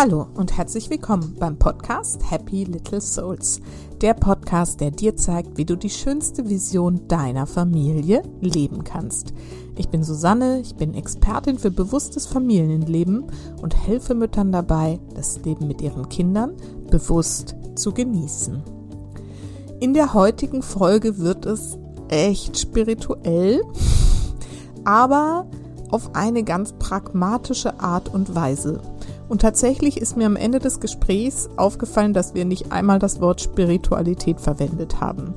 Hallo und herzlich willkommen beim Podcast Happy Little Souls. Der Podcast, der dir zeigt, wie du die schönste Vision deiner Familie leben kannst. Ich bin Susanne, ich bin Expertin für bewusstes Familienleben und helfe Müttern dabei, das Leben mit ihren Kindern bewusst zu genießen. In der heutigen Folge wird es echt spirituell, aber auf eine ganz pragmatische Art und Weise. Und tatsächlich ist mir am Ende des Gesprächs aufgefallen, dass wir nicht einmal das Wort Spiritualität verwendet haben.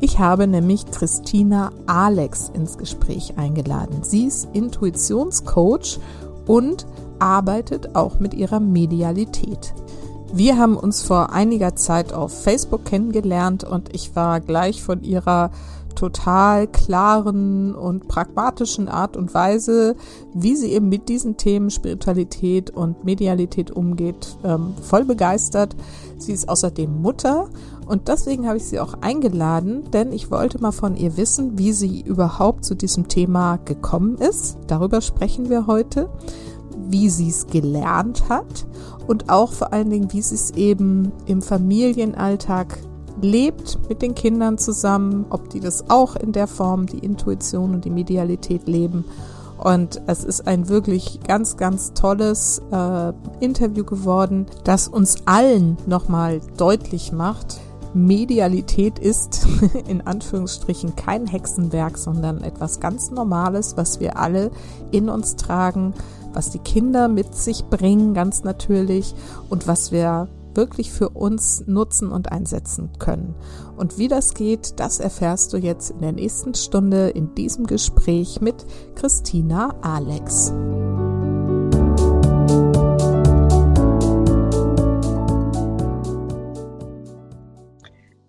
Ich habe nämlich Christina Alex ins Gespräch eingeladen. Sie ist Intuitionscoach und arbeitet auch mit ihrer Medialität. Wir haben uns vor einiger Zeit auf Facebook kennengelernt und ich war gleich von ihrer total klaren und pragmatischen Art und Weise, wie sie eben mit diesen Themen Spiritualität und Medialität umgeht, ähm, voll begeistert. Sie ist außerdem Mutter und deswegen habe ich sie auch eingeladen, denn ich wollte mal von ihr wissen, wie sie überhaupt zu diesem Thema gekommen ist. Darüber sprechen wir heute wie sie es gelernt hat und auch vor allen Dingen, wie sie es eben im Familienalltag lebt mit den Kindern zusammen, ob die das auch in der Form, die Intuition und die Medialität leben. Und es ist ein wirklich ganz, ganz tolles äh, Interview geworden, das uns allen nochmal deutlich macht, Medialität ist in Anführungsstrichen kein Hexenwerk, sondern etwas ganz Normales, was wir alle in uns tragen, was die Kinder mit sich bringen, ganz natürlich, und was wir wirklich für uns nutzen und einsetzen können. Und wie das geht, das erfährst du jetzt in der nächsten Stunde in diesem Gespräch mit Christina Alex.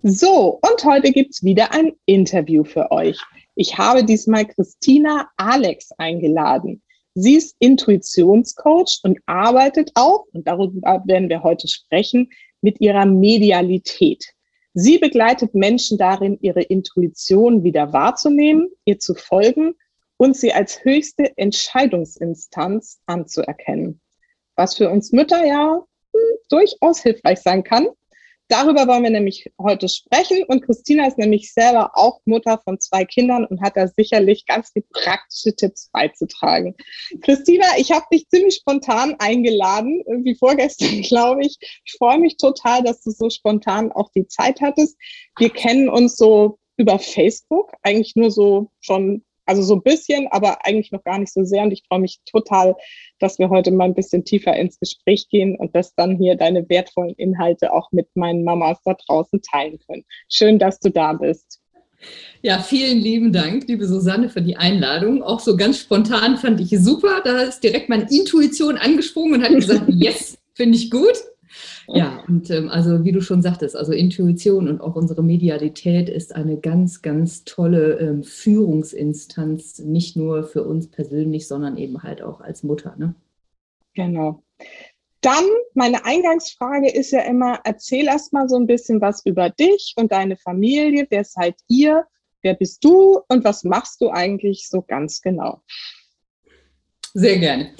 So, und heute gibt es wieder ein Interview für euch. Ich habe diesmal Christina Alex eingeladen. Sie ist Intuitionscoach und arbeitet auch, und darüber werden wir heute sprechen, mit ihrer Medialität. Sie begleitet Menschen darin, ihre Intuition wieder wahrzunehmen, ihr zu folgen und sie als höchste Entscheidungsinstanz anzuerkennen. Was für uns Mütter ja hm, durchaus hilfreich sein kann, Darüber wollen wir nämlich heute sprechen. Und Christina ist nämlich selber auch Mutter von zwei Kindern und hat da sicherlich ganz viele praktische Tipps beizutragen. Christina, ich habe dich ziemlich spontan eingeladen, irgendwie vorgestern, glaube ich. Ich freue mich total, dass du so spontan auch die Zeit hattest. Wir kennen uns so über Facebook, eigentlich nur so schon also so ein bisschen, aber eigentlich noch gar nicht so sehr. Und ich freue mich total, dass wir heute mal ein bisschen tiefer ins Gespräch gehen und dass dann hier deine wertvollen Inhalte auch mit meinen Mamas da draußen teilen können. Schön, dass du da bist. Ja, vielen lieben Dank, liebe Susanne, für die Einladung. Auch so ganz spontan fand ich super. Da ist direkt meine Intuition angesprungen und hat gesagt, yes, finde ich gut. Ja, und ähm, also wie du schon sagtest, also Intuition und auch unsere Medialität ist eine ganz, ganz tolle ähm, Führungsinstanz, nicht nur für uns persönlich, sondern eben halt auch als Mutter. Ne? Genau. Dann, meine Eingangsfrage ist ja immer, erzähl erst mal so ein bisschen was über dich und deine Familie. Wer seid ihr? Wer bist du und was machst du eigentlich so ganz genau? Sehr gerne.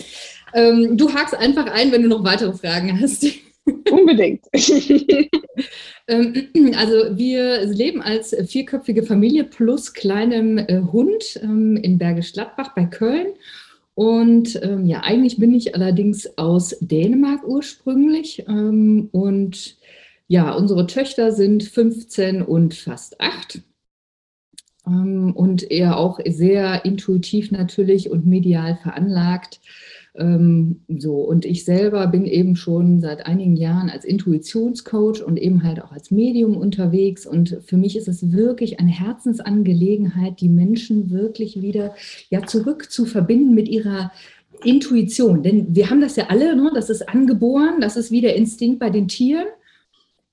Ähm, du hakst einfach ein, wenn du noch weitere Fragen hast. Unbedingt. Ähm, also wir leben als vierköpfige Familie plus kleinem äh, Hund ähm, in Bergisch Gladbach bei Köln. Und ähm, ja, eigentlich bin ich allerdings aus Dänemark ursprünglich. und ja, unsere Töchter sind 15 und fast 8 und eher auch sehr intuitiv natürlich und medial veranlagt. Ähm, so, und ich selber bin eben schon seit einigen Jahren als Intuitionscoach und eben halt auch als Medium unterwegs. Und für mich ist es wirklich eine Herzensangelegenheit, die Menschen wirklich wieder ja zurück zu verbinden mit ihrer Intuition. Denn wir haben das ja alle, ne? das ist angeboren, das ist wie der Instinkt bei den Tieren.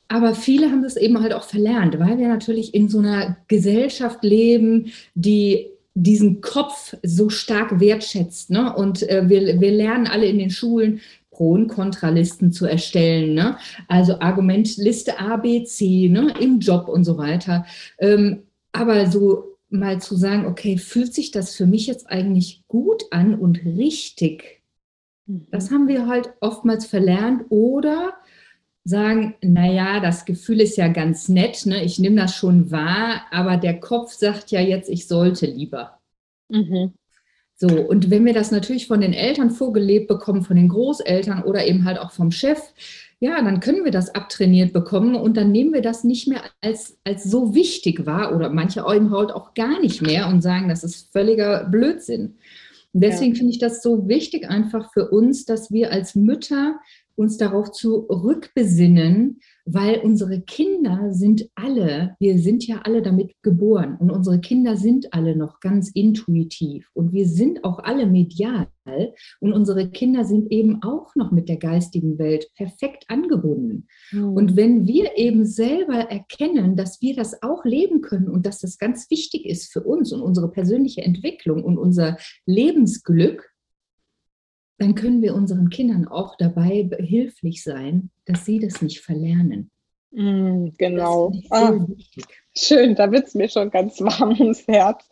Aber viele haben das eben halt auch verlernt, weil wir natürlich in so einer Gesellschaft leben, die diesen Kopf so stark wertschätzt. Ne? Und äh, wir, wir lernen alle in den Schulen, Pro- und Kontralisten zu erstellen. Ne? Also Argumentliste A, B, C ne? im Job und so weiter. Ähm, aber so mal zu sagen, okay, fühlt sich das für mich jetzt eigentlich gut an und richtig? Mhm. Das haben wir halt oftmals verlernt oder sagen, naja, das Gefühl ist ja ganz nett, ne? ich nehme das schon wahr, aber der Kopf sagt ja jetzt, ich sollte lieber. Mhm. So, und wenn wir das natürlich von den Eltern vorgelebt bekommen, von den Großeltern oder eben halt auch vom Chef, ja, dann können wir das abtrainiert bekommen und dann nehmen wir das nicht mehr als, als so wichtig wahr oder manche eben halt auch gar nicht mehr und sagen, das ist völliger Blödsinn. Und deswegen ja. finde ich das so wichtig einfach für uns, dass wir als Mütter uns darauf zurückbesinnen, weil unsere Kinder sind alle, wir sind ja alle damit geboren und unsere Kinder sind alle noch ganz intuitiv und wir sind auch alle medial und unsere Kinder sind eben auch noch mit der geistigen Welt perfekt angebunden. Mhm. Und wenn wir eben selber erkennen, dass wir das auch leben können und dass das ganz wichtig ist für uns und unsere persönliche Entwicklung und unser Lebensglück, dann können wir unseren Kindern auch dabei behilflich sein, dass sie das nicht verlernen. Mm, genau. Ah, schön, da wird es mir schon ganz warm ums Herz.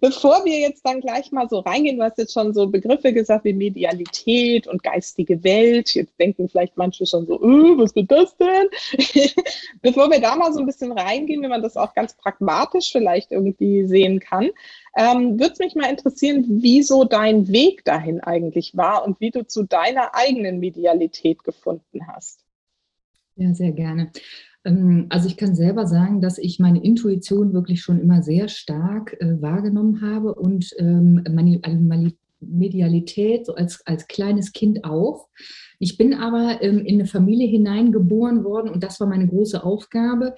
Bevor wir jetzt dann gleich mal so reingehen, du hast jetzt schon so Begriffe gesagt wie Medialität und geistige Welt. Jetzt denken vielleicht manche schon so, öh, was wird das denn? Bevor wir da mal so ein bisschen reingehen, wenn man das auch ganz pragmatisch vielleicht irgendwie sehen kann, ähm, würde es mich mal interessieren, wieso dein Weg dahin eigentlich war und wie du zu deiner eigenen Medialität gefunden hast. Ja, sehr gerne. Ähm, also ich kann selber sagen, dass ich meine Intuition wirklich schon immer sehr stark äh, wahrgenommen habe und ähm, meine, meine Medialität so als, als kleines Kind auch. Ich bin aber ähm, in eine Familie hineingeboren worden und das war meine große Aufgabe.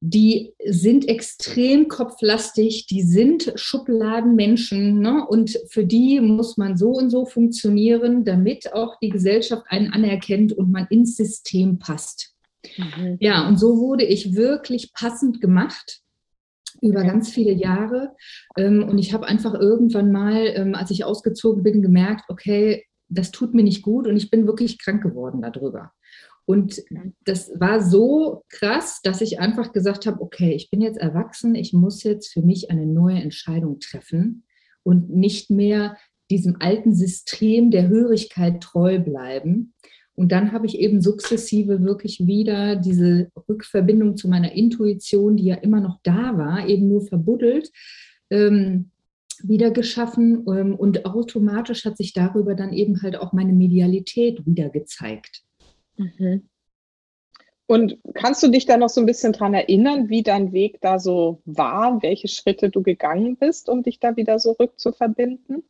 Die sind extrem kopflastig, die sind Schubladenmenschen ne? und für die muss man so und so funktionieren, damit auch die Gesellschaft einen anerkennt und man ins System passt. Mhm. Ja, und so wurde ich wirklich passend gemacht über ganz viele Jahre. Ähm, und ich habe einfach irgendwann mal, ähm, als ich ausgezogen bin, gemerkt, okay, das tut mir nicht gut und ich bin wirklich krank geworden darüber. Und das war so krass, dass ich einfach gesagt habe, okay, ich bin jetzt erwachsen, ich muss jetzt für mich eine neue Entscheidung treffen und nicht mehr diesem alten System der Hörigkeit treu bleiben. Und dann habe ich eben sukzessive wirklich wieder diese Rückverbindung zu meiner Intuition, die ja immer noch da war, eben nur verbuddelt, ähm, wieder geschaffen. Ähm, und automatisch hat sich darüber dann eben halt auch meine Medialität wieder gezeigt. Mhm. Und kannst du dich da noch so ein bisschen dran erinnern, wie dein Weg da so war, welche Schritte du gegangen bist, um dich da wieder so rückzuverbinden?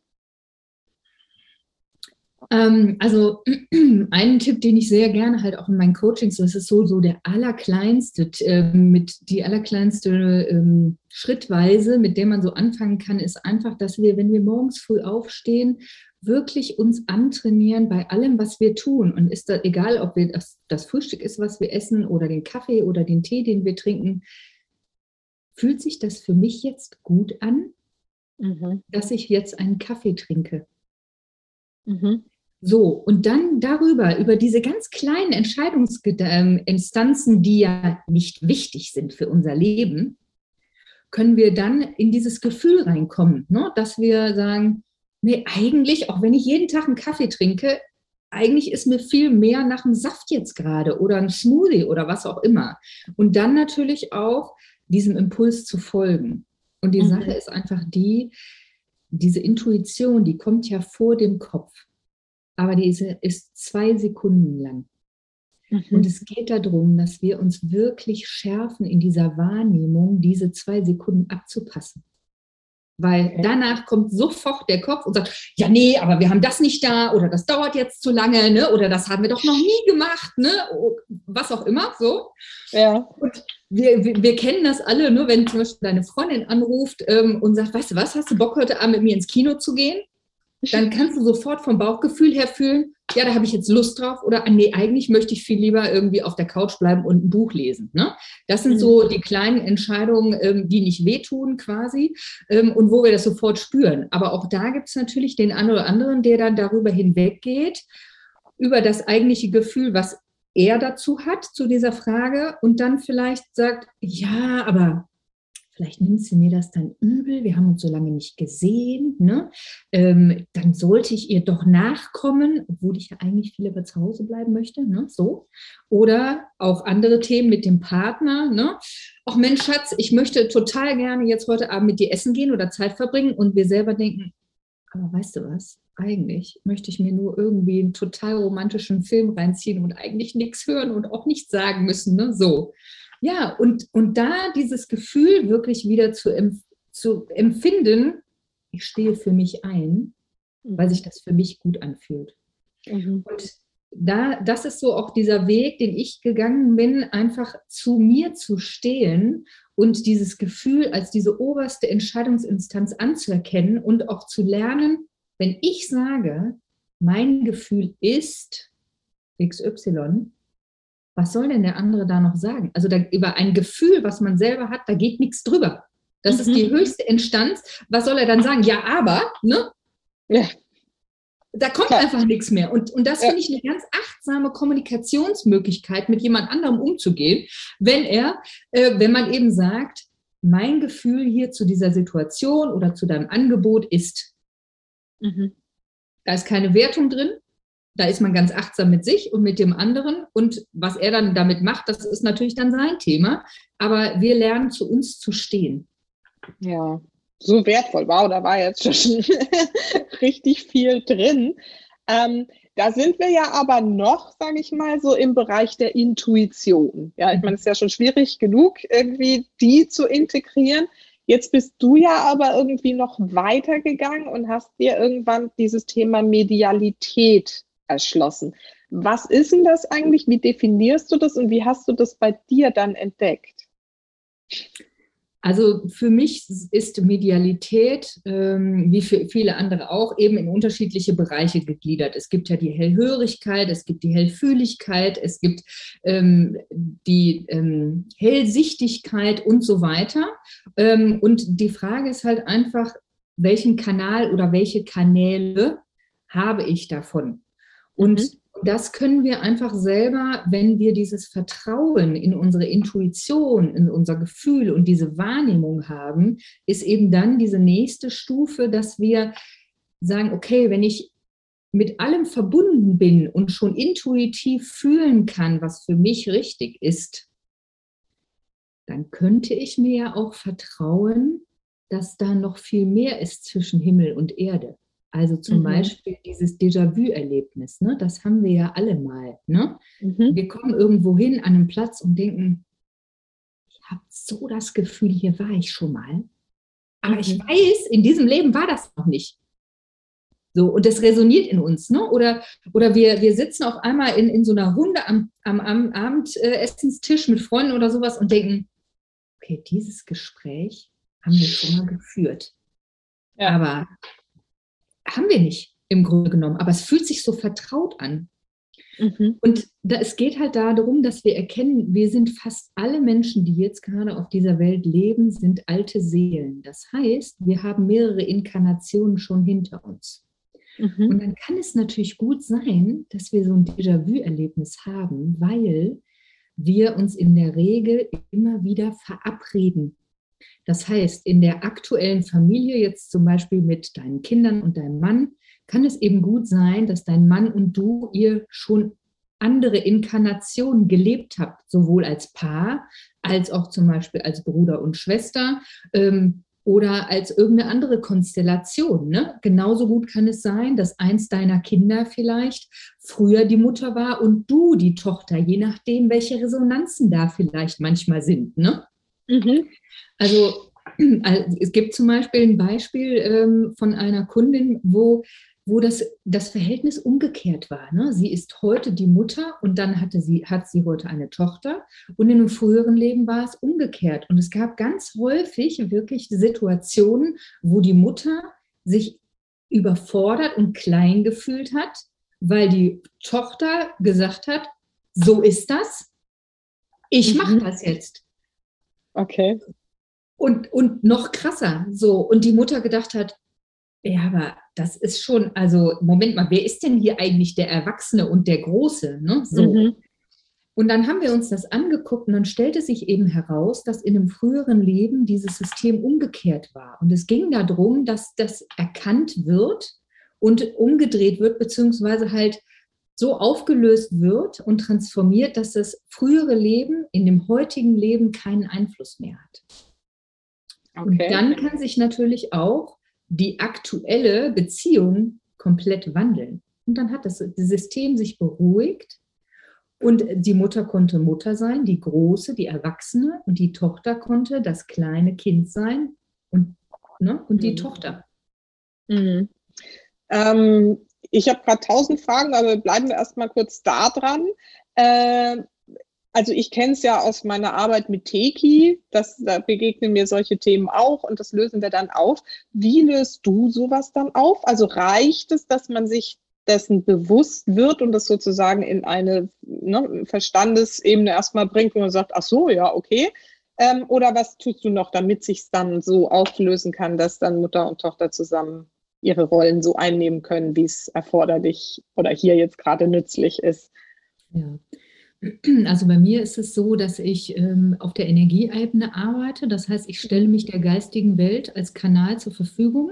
Ähm, also einen Tipp, den ich sehr gerne halt auch in meinen Coachings, das ist so, so der allerkleinste, äh, mit die allerkleinste ähm, Schrittweise, mit der man so anfangen kann, ist einfach, dass wir, wenn wir morgens früh aufstehen, wirklich uns antrainieren bei allem, was wir tun. Und ist da egal, ob wir das, das Frühstück ist, was wir essen oder den Kaffee oder den Tee, den wir trinken, fühlt sich das für mich jetzt gut an, mhm. dass ich jetzt einen Kaffee trinke? Mhm. So, und dann darüber, über diese ganz kleinen Entscheidungsinstanzen, die ja nicht wichtig sind für unser Leben, können wir dann in dieses Gefühl reinkommen, ne? dass wir sagen, nee, eigentlich, auch wenn ich jeden Tag einen Kaffee trinke, eigentlich ist mir viel mehr nach einem Saft jetzt gerade oder einem Smoothie oder was auch immer. Und dann natürlich auch diesem Impuls zu folgen. Und die mhm. Sache ist einfach die, diese Intuition, die kommt ja vor dem Kopf, aber diese ist zwei Sekunden lang. Mhm. Und es geht darum, dass wir uns wirklich schärfen in dieser Wahrnehmung, diese zwei Sekunden abzupassen. Weil okay. danach kommt sofort der Kopf und sagt, ja, nee, aber wir haben das nicht da oder das dauert jetzt zu lange, ne? Oder das haben wir doch noch nie gemacht, ne? Was auch immer, so. Ja. Und wir, wir, wir kennen das alle, nur wenn zum Beispiel deine Freundin anruft ähm, und sagt, weißt du was, hast du Bock heute Abend mit mir ins Kino zu gehen? Dann kannst du sofort vom Bauchgefühl her fühlen, ja, da habe ich jetzt Lust drauf oder ah, nee, eigentlich möchte ich viel lieber irgendwie auf der Couch bleiben und ein Buch lesen. Ne? Das sind so mhm. die kleinen Entscheidungen, ähm, die nicht wehtun quasi ähm, und wo wir das sofort spüren. Aber auch da gibt es natürlich den einen oder anderen, der dann darüber hinweggeht, über das eigentliche Gefühl, was er dazu hat, zu dieser Frage und dann vielleicht sagt, ja, aber vielleicht nimmt sie mir das dann übel, wir haben uns so lange nicht gesehen, ne? Ähm, dann sollte ich ihr doch nachkommen, obwohl ich ja eigentlich viel lieber zu Hause bleiben möchte, ne? so. Oder auch andere Themen mit dem Partner, ne? Ach Mensch, Schatz, ich möchte total gerne jetzt heute Abend mit dir essen gehen oder Zeit verbringen und wir selber denken, aber weißt du was, eigentlich möchte ich mir nur irgendwie einen total romantischen Film reinziehen und eigentlich nichts hören und auch nichts sagen müssen, ne? so. Ja, und, und da dieses Gefühl wirklich wieder zu, empf zu empfinden, ich stehe für mich ein, weil sich das für mich gut anfühlt. Mhm. Und da, das ist so auch dieser Weg, den ich gegangen bin, einfach zu mir zu stehen und dieses Gefühl als diese oberste Entscheidungsinstanz anzuerkennen und auch zu lernen, wenn ich sage, mein Gefühl ist XY, was soll denn der andere da noch sagen? Also da, über ein Gefühl, was man selber hat, da geht nichts drüber. Das mhm. ist die höchste Instanz. Was soll er dann sagen? Ja, aber, ne? Ja. Da kommt Klar. einfach nichts mehr. Und, und das ja. finde ich eine ganz achtsame Kommunikationsmöglichkeit, mit jemand anderem umzugehen, wenn er, äh, wenn man eben sagt, mein Gefühl hier zu dieser Situation oder zu deinem Angebot ist. Mhm. Da ist keine Wertung drin, da ist man ganz achtsam mit sich und mit dem anderen. Und was er dann damit macht, das ist natürlich dann sein Thema. Aber wir lernen zu uns zu stehen. Ja, so wertvoll. Wow, da war jetzt schon richtig viel drin. Ähm, da sind wir ja aber noch, sage ich mal, so im Bereich der Intuition. Ja, ich meine, es ist ja schon schwierig genug, irgendwie die zu integrieren. Jetzt bist du ja aber irgendwie noch weitergegangen und hast dir irgendwann dieses Thema Medialität erschlossen. Was ist denn das eigentlich? Wie definierst du das und wie hast du das bei dir dann entdeckt? Also für mich ist Medialität, ähm, wie für viele andere auch, eben in unterschiedliche Bereiche gegliedert. Es gibt ja die Hellhörigkeit, es gibt die Hellfühligkeit, es gibt ähm, die ähm, Hellsichtigkeit und so weiter. Ähm, und die Frage ist halt einfach, welchen Kanal oder welche Kanäle habe ich davon? Und mhm. das können wir einfach selber, wenn wir dieses Vertrauen in unsere Intuition, in unser Gefühl und diese Wahrnehmung haben, ist eben dann diese nächste Stufe, dass wir sagen, okay, wenn ich mit allem verbunden bin und schon intuitiv fühlen kann, was für mich richtig ist, dann könnte ich mir ja auch vertrauen, dass da noch viel mehr ist zwischen Himmel und Erde. Also zum mhm. Beispiel dieses Déjà-vu-Erlebnis, ne? das haben wir ja alle mal. Ne? Mhm. Wir kommen irgendwo hin an einen Platz und denken, ich habe so das Gefühl, hier war ich schon mal. Aber mhm. ich weiß, in diesem Leben war das noch nicht. So, und das resoniert in uns. Ne? Oder, oder wir, wir sitzen auf einmal in, in so einer Runde am, am, am Abendessenstisch mit Freunden oder sowas und denken, okay, dieses Gespräch haben wir schon mal geführt. Ja. Aber haben wir nicht im Grunde genommen, aber es fühlt sich so vertraut an. Mhm. Und da, es geht halt darum, dass wir erkennen, wir sind fast alle Menschen, die jetzt gerade auf dieser Welt leben, sind alte Seelen. Das heißt, wir haben mehrere Inkarnationen schon hinter uns. Mhm. Und dann kann es natürlich gut sein, dass wir so ein Déjà-vu-Erlebnis haben, weil wir uns in der Regel immer wieder verabreden das heißt, in der aktuellen Familie, jetzt zum Beispiel mit deinen Kindern und deinem Mann, kann es eben gut sein, dass dein Mann und du ihr schon andere Inkarnationen gelebt habt, sowohl als Paar als auch zum Beispiel als Bruder und Schwester ähm, oder als irgendeine andere Konstellation. Ne? Genauso gut kann es sein, dass eins deiner Kinder vielleicht früher die Mutter war und du die Tochter, je nachdem, welche Resonanzen da vielleicht manchmal sind. Ne? Mhm. Also es gibt zum Beispiel ein Beispiel ähm, von einer Kundin, wo, wo das, das Verhältnis umgekehrt war. Ne? Sie ist heute die Mutter und dann hatte sie, hat sie heute eine Tochter und in einem früheren Leben war es umgekehrt. Und es gab ganz häufig wirklich Situationen, wo die Mutter sich überfordert und klein gefühlt hat, weil die Tochter gesagt hat, so ist das, ich mache mhm. das jetzt. Okay. Und, und noch krasser, so. Und die Mutter gedacht hat, ja, aber das ist schon, also, Moment mal, wer ist denn hier eigentlich der Erwachsene und der Große? Ne? So. Mhm. Und dann haben wir uns das angeguckt und dann stellte sich eben heraus, dass in einem früheren Leben dieses System umgekehrt war. Und es ging darum, dass das erkannt wird und umgedreht wird, beziehungsweise halt so aufgelöst wird und transformiert, dass das frühere Leben in dem heutigen Leben keinen Einfluss mehr hat. Okay. Und dann kann sich natürlich auch die aktuelle Beziehung komplett wandeln. Und dann hat das System sich beruhigt und die Mutter konnte Mutter sein, die große, die Erwachsene, und die Tochter konnte das kleine Kind sein und, ne, und die mhm. Tochter. Mhm. Ähm, ich habe gerade tausend Fragen, aber bleiben wir erstmal kurz da dran. Äh, also ich kenne es ja aus meiner Arbeit mit Teki, da begegnen mir solche Themen auch und das lösen wir dann auf. Wie löst du sowas dann auf? Also reicht es, dass man sich dessen bewusst wird und das sozusagen in eine ne, Verstandesebene erstmal bringt, wo man sagt, ach so, ja, okay. Ähm, oder was tust du noch, damit sich es dann so auflösen kann, dass dann Mutter und Tochter zusammen ihre Rollen so einnehmen können, wie es erforderlich oder hier jetzt gerade nützlich ist? Ja. Also bei mir ist es so, dass ich ähm, auf der Energieebene arbeite. Das heißt, ich stelle mich der geistigen Welt als Kanal zur Verfügung.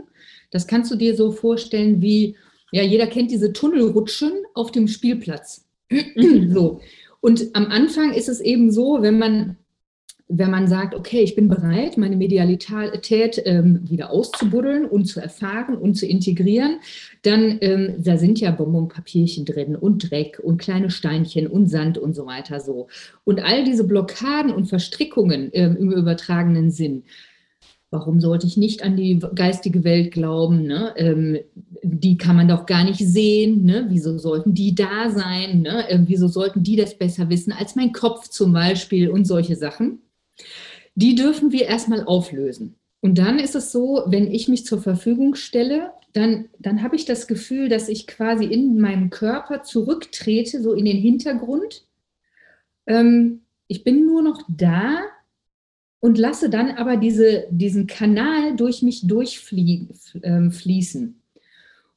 Das kannst du dir so vorstellen wie ja, jeder kennt diese Tunnelrutschen auf dem Spielplatz. so. Und am Anfang ist es eben so, wenn man, wenn man sagt, okay, ich bin bereit, meine Medialität ähm, wieder auszubuddeln und zu erfahren und zu integrieren, dann ähm, da sind ja Bonbonpapierchen drin und Dreck und kleine Steinchen und Sand und so weiter so. Und all diese Blockaden und Verstrickungen ähm, im übertragenen Sinn, Warum sollte ich nicht an die geistige Welt glauben? Ne? Ähm, die kann man doch gar nicht sehen. Ne? Wieso sollten die da sein? Ne? Ähm, wieso sollten die das besser wissen als mein Kopf zum Beispiel und solche Sachen? Die dürfen wir erstmal auflösen. Und dann ist es so, wenn ich mich zur Verfügung stelle, dann, dann habe ich das Gefühl, dass ich quasi in meinem Körper zurücktrete, so in den Hintergrund. Ähm, ich bin nur noch da und lasse dann aber diese, diesen Kanal durch mich durchfließen. Ähm,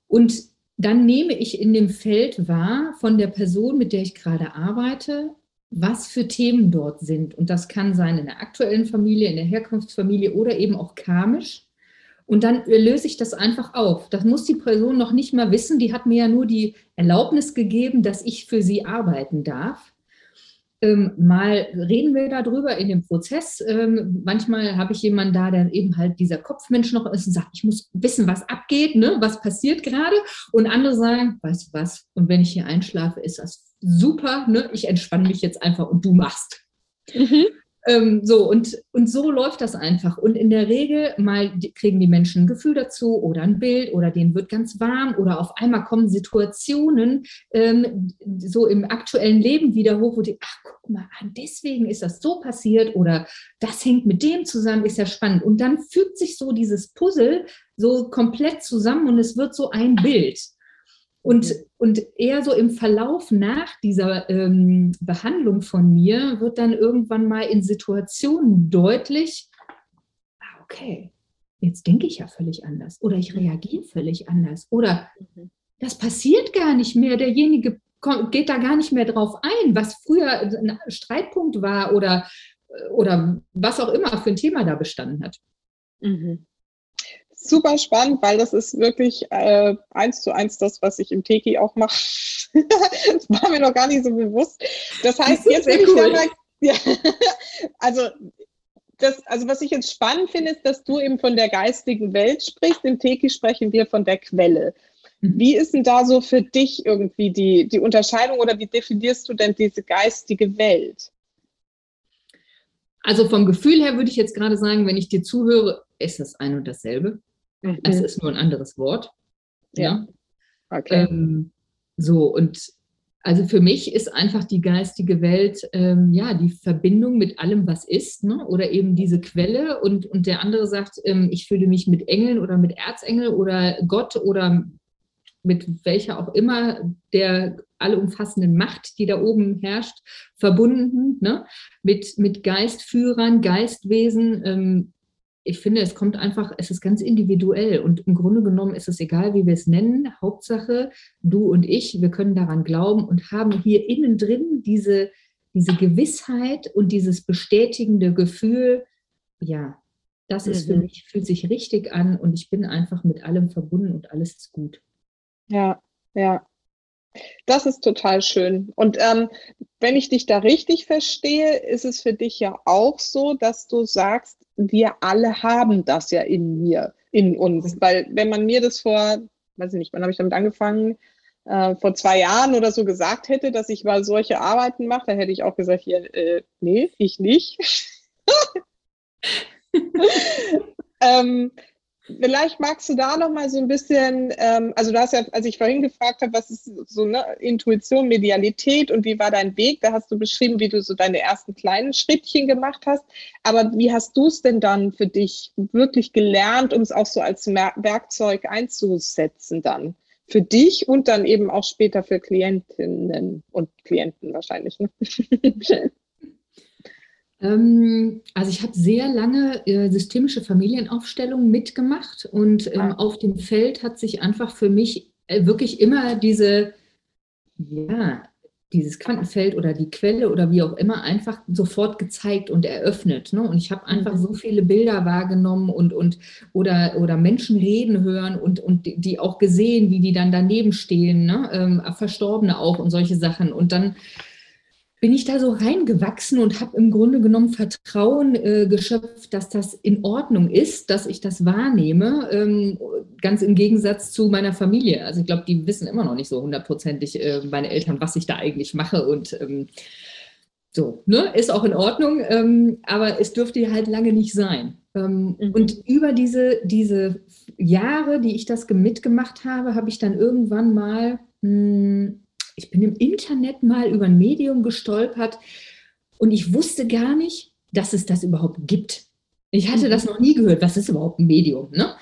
und dann nehme ich in dem Feld wahr von der Person, mit der ich gerade arbeite, was für Themen dort sind. Und das kann sein in der aktuellen Familie, in der Herkunftsfamilie oder eben auch karmisch. Und dann löse ich das einfach auf. Das muss die Person noch nicht mal wissen. Die hat mir ja nur die Erlaubnis gegeben, dass ich für sie arbeiten darf. Ähm, mal reden wir darüber in dem Prozess. Ähm, manchmal habe ich jemanden da, der eben halt dieser Kopfmensch noch ist und sagt, ich muss wissen, was abgeht, ne? was passiert gerade. Und andere sagen, weißt du was? Und wenn ich hier einschlafe, ist das super. Ne? Ich entspanne mich jetzt einfach und du machst. Mhm. Ähm, so, und, und so läuft das einfach. Und in der Regel mal kriegen die Menschen ein Gefühl dazu oder ein Bild oder denen wird ganz warm oder auf einmal kommen Situationen ähm, so im aktuellen Leben wieder hoch, wo die, ach, guck mal an, deswegen ist das so passiert oder das hängt mit dem zusammen, ist ja spannend. Und dann fügt sich so dieses Puzzle so komplett zusammen und es wird so ein Bild. Und, und eher so im Verlauf nach dieser ähm, Behandlung von mir wird dann irgendwann mal in Situationen deutlich, ah, okay, jetzt denke ich ja völlig anders oder ich reagiere völlig anders oder mhm. das passiert gar nicht mehr, derjenige geht da gar nicht mehr drauf ein, was früher ein Streitpunkt war oder, oder was auch immer für ein Thema da bestanden hat. Mhm super spannend, weil das ist wirklich äh, eins zu eins das, was ich im Teki auch mache. das war mir noch gar nicht so bewusst. Das heißt, das jetzt bin cool. ich mal, ja, also das, also was ich jetzt spannend finde, ist, dass du eben von der geistigen Welt sprichst. Im Teki sprechen wir von der Quelle. Mhm. Wie ist denn da so für dich irgendwie die, die Unterscheidung oder wie definierst du denn diese geistige Welt? Also vom Gefühl her würde ich jetzt gerade sagen, wenn ich dir zuhöre, ist das ein und dasselbe. Mhm. Es ist nur ein anderes Wort. Ja. ja. Okay. Ähm, so, und also für mich ist einfach die geistige Welt ähm, ja die Verbindung mit allem, was ist, ne? oder eben diese Quelle. Und, und der andere sagt, ähm, ich fühle mich mit Engeln oder mit Erzengel oder Gott oder mit welcher auch immer der allumfassenden Macht, die da oben herrscht, verbunden, ne? mit, mit Geistführern, Geistwesen. Ähm, ich finde, es kommt einfach, es ist ganz individuell und im Grunde genommen ist es egal, wie wir es nennen. Hauptsache, du und ich, wir können daran glauben und haben hier innen drin diese, diese Gewissheit und dieses bestätigende Gefühl, ja, das ist für mhm. mich, fühlt sich richtig an und ich bin einfach mit allem verbunden und alles ist gut. Ja, ja. Das ist total schön. Und ähm, wenn ich dich da richtig verstehe, ist es für dich ja auch so, dass du sagst, wir alle haben das ja in mir, in uns. Mhm. Weil wenn man mir das vor, weiß ich nicht, wann habe ich damit angefangen, äh, vor zwei Jahren oder so gesagt hätte, dass ich mal solche Arbeiten mache, dann hätte ich auch gesagt, hier, äh, nee, ich nicht. ähm, vielleicht magst du da noch mal so ein bisschen, ähm, also du hast ja, als ich vorhin gefragt habe, was ist so ne, Intuition, Medialität und wie war dein Weg, da hast du beschrieben, wie du so deine ersten kleinen Schrittchen gemacht hast. Aber wie hast du es denn dann für dich wirklich gelernt, um es auch so als Werkzeug einzusetzen dann? Für dich und dann eben auch später für Klientinnen und Klienten wahrscheinlich. Ne? Ähm, also ich habe sehr lange äh, systemische Familienaufstellungen mitgemacht und ähm, ah. auf dem Feld hat sich einfach für mich äh, wirklich immer diese, ja, dieses Quantenfeld oder die Quelle oder wie auch immer einfach sofort gezeigt und eröffnet. Ne? Und ich habe einfach mhm. so viele Bilder wahrgenommen und, und oder, oder Menschen reden hören und, und die auch gesehen, wie die dann daneben stehen, ne? ähm, Verstorbene auch und solche Sachen. Und dann bin ich da so reingewachsen und habe im Grunde genommen Vertrauen äh, geschöpft, dass das in Ordnung ist, dass ich das wahrnehme, ähm, ganz im Gegensatz zu meiner Familie. Also ich glaube, die wissen immer noch nicht so hundertprozentig, äh, meine Eltern, was ich da eigentlich mache und ähm, so, ne, ist auch in Ordnung, ähm, aber es dürfte halt lange nicht sein. Ähm, mhm. Und über diese, diese Jahre, die ich das mitgemacht habe, habe ich dann irgendwann mal mh, hm, ich bin im Internet mal über ein Medium gestolpert und ich wusste gar nicht, dass es das überhaupt gibt. Ich hatte das mhm. noch nie gehört. Was ist überhaupt ein Medium? Ne?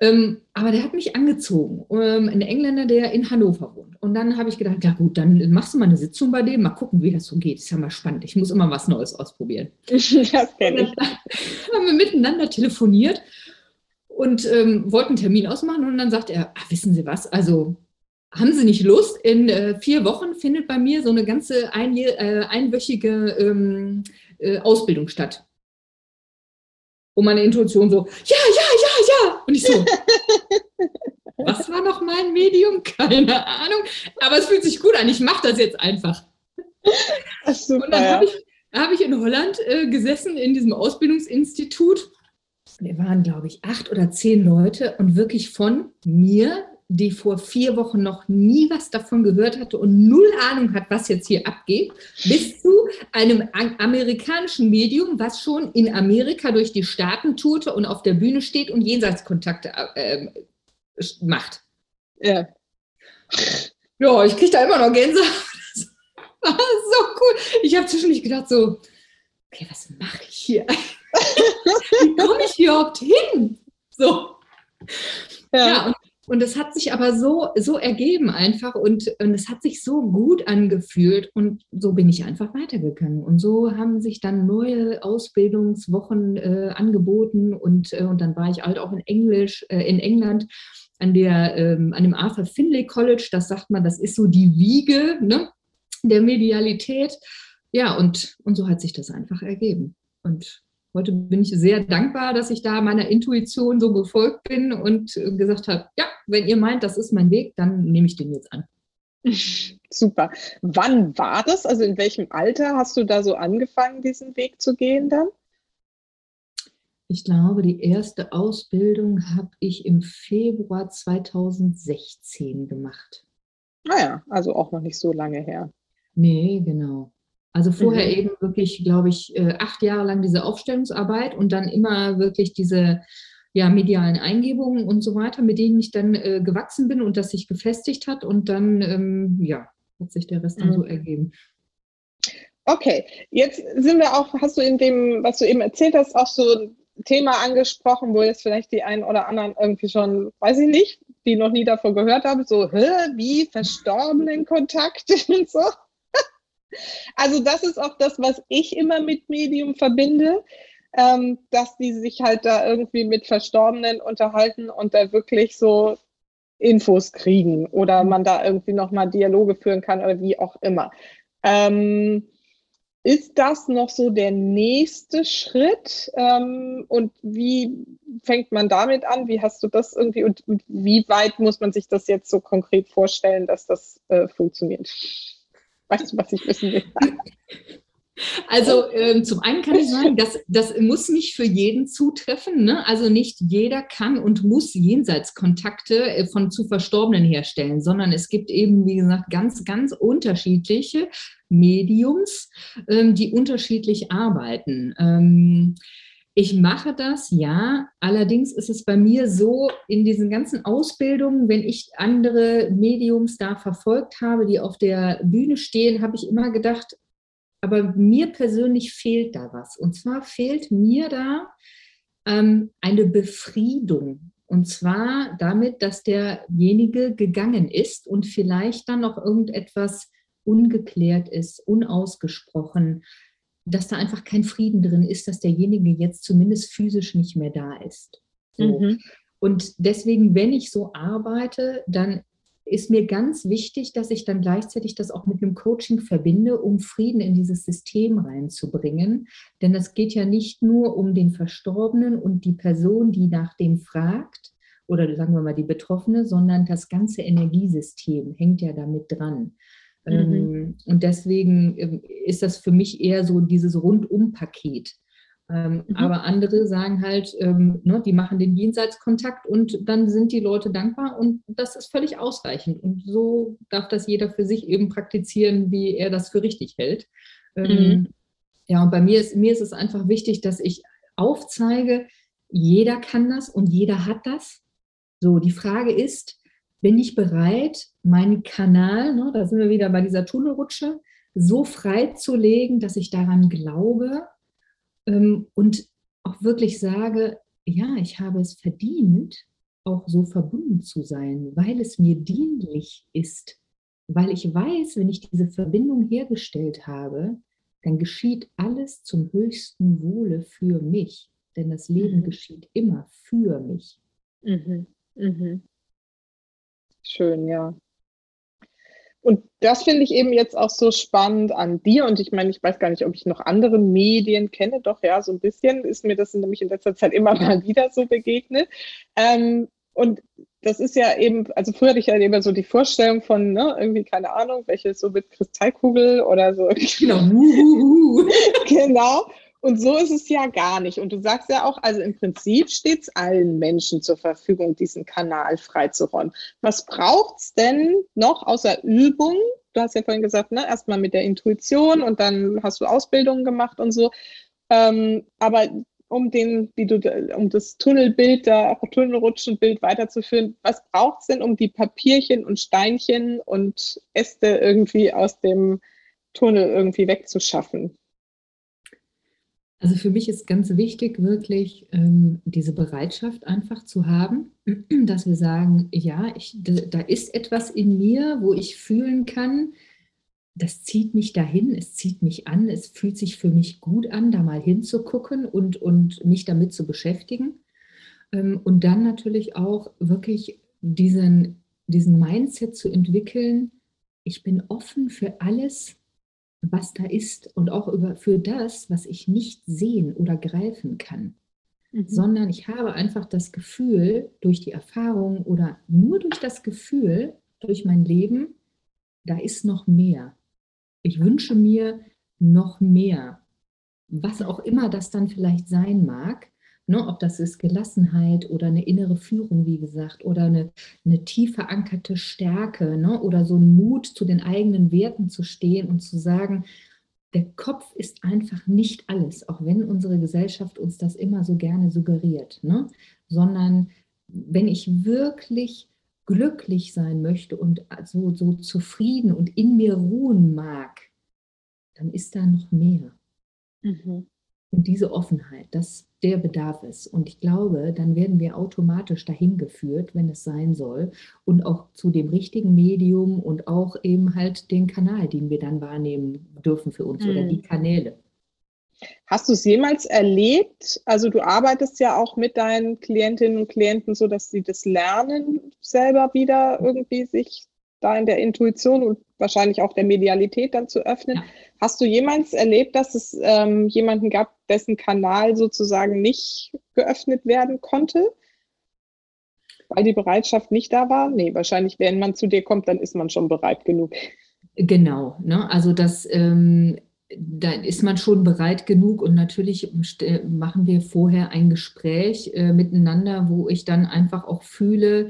Ähm, aber der hat mich angezogen. Ähm, ein Engländer, der in Hannover wohnt. Und dann habe ich gedacht, ja gut, dann machst du mal eine Sitzung bei dem, mal gucken, wie das so geht. Ist ja mal spannend. Ich muss immer was Neues ausprobieren. das kenne ich. Dann haben wir miteinander telefoniert und ähm, wollten einen Termin ausmachen. Und dann sagt er, ah, wissen Sie was, also haben Sie nicht Lust? In äh, vier Wochen findet bei mir so eine ganze ein, äh, einwöchige ähm, äh, Ausbildung statt. Und meine Intuition so, ja, ja, ja, ja. Und ich so, was war noch mein Medium? Keine Ahnung. Aber es fühlt sich gut an. Ich mache das jetzt einfach. Super, und dann habe ich, hab ich in Holland äh, gesessen in diesem Ausbildungsinstitut. Wir waren, glaube ich, acht oder zehn Leute und wirklich von mir die vor vier Wochen noch nie was davon gehört hatte und null Ahnung hat, was jetzt hier abgeht, bis zu einem amerikanischen Medium, was schon in Amerika durch die Staaten tourte und auf der Bühne steht und Jenseitskontakte äh, macht. Ja. Ja, ich kriege da immer noch Gänsehaut. Das war so cool. Ich habe zwischendurch gedacht so, okay, was mache ich hier? Wie komme ich hier überhaupt hin? So. Ja, ja und und es hat sich aber so, so ergeben einfach und, und es hat sich so gut angefühlt und so bin ich einfach weitergegangen. Und so haben sich dann neue Ausbildungswochen äh, angeboten und, äh, und dann war ich halt auch in Englisch, äh, in England an, der, ähm, an dem Arthur Finlay College. Das sagt man, das ist so die Wiege ne, der Medialität. Ja, und, und so hat sich das einfach ergeben. Und Heute bin ich sehr dankbar, dass ich da meiner Intuition so gefolgt bin und gesagt habe, ja, wenn ihr meint, das ist mein Weg, dann nehme ich den jetzt an. Super. Wann war das? Also in welchem Alter hast du da so angefangen, diesen Weg zu gehen dann? Ich glaube, die erste Ausbildung habe ich im Februar 2016 gemacht. Naja, ah also auch noch nicht so lange her. Nee, genau. Also vorher mhm. eben wirklich, glaube ich, äh, acht Jahre lang diese Aufstellungsarbeit und dann immer wirklich diese ja, medialen Eingebungen und so weiter, mit denen ich dann äh, gewachsen bin und das sich gefestigt hat und dann, ähm, ja, hat sich der Rest dann mhm. so ergeben. Okay, jetzt sind wir auch, hast du in dem, was du eben erzählt hast, auch so ein Thema angesprochen, wo jetzt vielleicht die einen oder anderen irgendwie schon, weiß ich nicht, die noch nie davon gehört haben, so, hä, wie verstorbenen Kontakt und so. Also das ist auch das, was ich immer mit Medium verbinde, ähm, dass die sich halt da irgendwie mit Verstorbenen unterhalten und da wirklich so Infos kriegen oder man da irgendwie nochmal Dialoge führen kann oder wie auch immer. Ähm, ist das noch so der nächste Schritt? Ähm, und wie fängt man damit an? Wie hast du das irgendwie und, und, wie weit muss man sich das jetzt so konkret vorstellen, dass das äh, funktioniert? Weißt du, was ich wissen will? Also ähm, zum einen kann ich sagen, das, das muss nicht für jeden zutreffen. Ne? Also nicht jeder kann und muss Jenseitskontakte äh, von zu Verstorbenen herstellen, sondern es gibt eben, wie gesagt, ganz, ganz unterschiedliche Mediums, ähm, die unterschiedlich arbeiten. Ähm, ich mache das, ja. Allerdings ist es bei mir so, in diesen ganzen Ausbildungen, wenn ich andere Mediums da verfolgt habe, die auf der Bühne stehen, habe ich immer gedacht, aber mir persönlich fehlt da was. Und zwar fehlt mir da ähm, eine Befriedung. Und zwar damit, dass derjenige gegangen ist und vielleicht dann noch irgendetwas ungeklärt ist, unausgesprochen, dass da einfach kein Frieden drin ist, dass derjenige jetzt zumindest physisch nicht mehr da ist. So. Mhm. Und deswegen, wenn ich so arbeite, dann ist mir ganz wichtig, dass ich dann gleichzeitig das auch mit einem Coaching verbinde, um Frieden in dieses System reinzubringen. Denn es geht ja nicht nur um den Verstorbenen und die Person, die nach dem fragt, oder sagen wir mal die Betroffene, sondern das ganze Energiesystem hängt ja damit dran. Mhm. Ähm, und deswegen ähm, ist das für mich eher so dieses Rundum-Paket. Ähm, mhm. Aber andere sagen halt, ähm, ne, die machen den Jenseitskontakt und dann sind die Leute dankbar und das ist völlig ausreichend. Und so darf das jeder für sich eben praktizieren, wie er das für richtig hält. Ähm, mhm. Ja, und bei mir ist, mir ist es einfach wichtig, dass ich aufzeige, jeder kann das und jeder hat das. So, die Frage ist, bin ich bereit, meinen Kanal, ne, da sind wir wieder bei dieser Tunnelrutsche, so freizulegen, dass ich daran glaube, ähm, und auch wirklich sage, ja, ich habe es verdient, auch so verbunden zu sein, weil es mir dienlich ist, weil ich weiß, wenn ich diese Verbindung hergestellt habe, dann geschieht alles zum höchsten Wohle für mich, denn das Leben mhm. geschieht immer für mich. Mhm. Mhm. Schön, ja. Und das finde ich eben jetzt auch so spannend an dir. Und ich meine, ich weiß gar nicht, ob ich noch andere Medien kenne. Doch, ja, so ein bisschen ist mir das nämlich in letzter Zeit immer mal wieder so begegnet. Ähm, und das ist ja eben, also früher hatte ich ja immer so die Vorstellung von, ne, irgendwie, keine Ahnung, welche so mit Kristallkugel oder so. Genau. genau. Und so ist es ja gar nicht. Und du sagst ja auch, also im Prinzip steht es allen Menschen zur Verfügung, diesen Kanal freizuräumen. Was braucht es denn noch außer Übung? Du hast ja vorhin gesagt, ne, erstmal mit der Intuition und dann hast du Ausbildungen gemacht und so. Ähm, aber um den, wie du, um das Tunnelbild, da Tunnelrutschenbild weiterzuführen, was braucht es denn, um die Papierchen und Steinchen und Äste irgendwie aus dem Tunnel irgendwie wegzuschaffen? Also für mich ist ganz wichtig, wirklich ähm, diese Bereitschaft einfach zu haben, dass wir sagen, ja, ich, da ist etwas in mir, wo ich fühlen kann, das zieht mich dahin, es zieht mich an, es fühlt sich für mich gut an, da mal hinzugucken und, und mich damit zu beschäftigen. Ähm, und dann natürlich auch wirklich diesen, diesen Mindset zu entwickeln, ich bin offen für alles, was da ist und auch über, für das, was ich nicht sehen oder greifen kann. Mhm. Sondern ich habe einfach das Gefühl, durch die Erfahrung oder nur durch das Gefühl, durch mein Leben, da ist noch mehr. Ich wünsche mir noch mehr. Was auch immer das dann vielleicht sein mag. Ne, ob das ist Gelassenheit oder eine innere Führung, wie gesagt, oder eine, eine tief verankerte Stärke ne, oder so ein Mut, zu den eigenen Werten zu stehen und zu sagen, der Kopf ist einfach nicht alles, auch wenn unsere Gesellschaft uns das immer so gerne suggeriert, ne? sondern wenn ich wirklich glücklich sein möchte und so, so zufrieden und in mir ruhen mag, dann ist da noch mehr. Mhm. Und diese Offenheit, das, der Bedarf ist. Und ich glaube, dann werden wir automatisch dahin geführt, wenn es sein soll. Und auch zu dem richtigen Medium und auch eben halt den Kanal, den wir dann wahrnehmen dürfen für uns mhm. oder die Kanäle. Hast du es jemals erlebt? Also du arbeitest ja auch mit deinen Klientinnen und Klienten so, dass sie das lernen, selber wieder irgendwie sich da in der Intuition und wahrscheinlich auch der Medialität dann zu öffnen. Ja. Hast du jemals erlebt, dass es ähm, jemanden gab, dessen Kanal sozusagen nicht geöffnet werden konnte? Weil die Bereitschaft nicht da war? Nee, wahrscheinlich, wenn man zu dir kommt, dann ist man schon bereit genug. Genau, ne? also das, ähm, da ist man schon bereit genug und natürlich machen wir vorher ein Gespräch äh, miteinander, wo ich dann einfach auch fühle,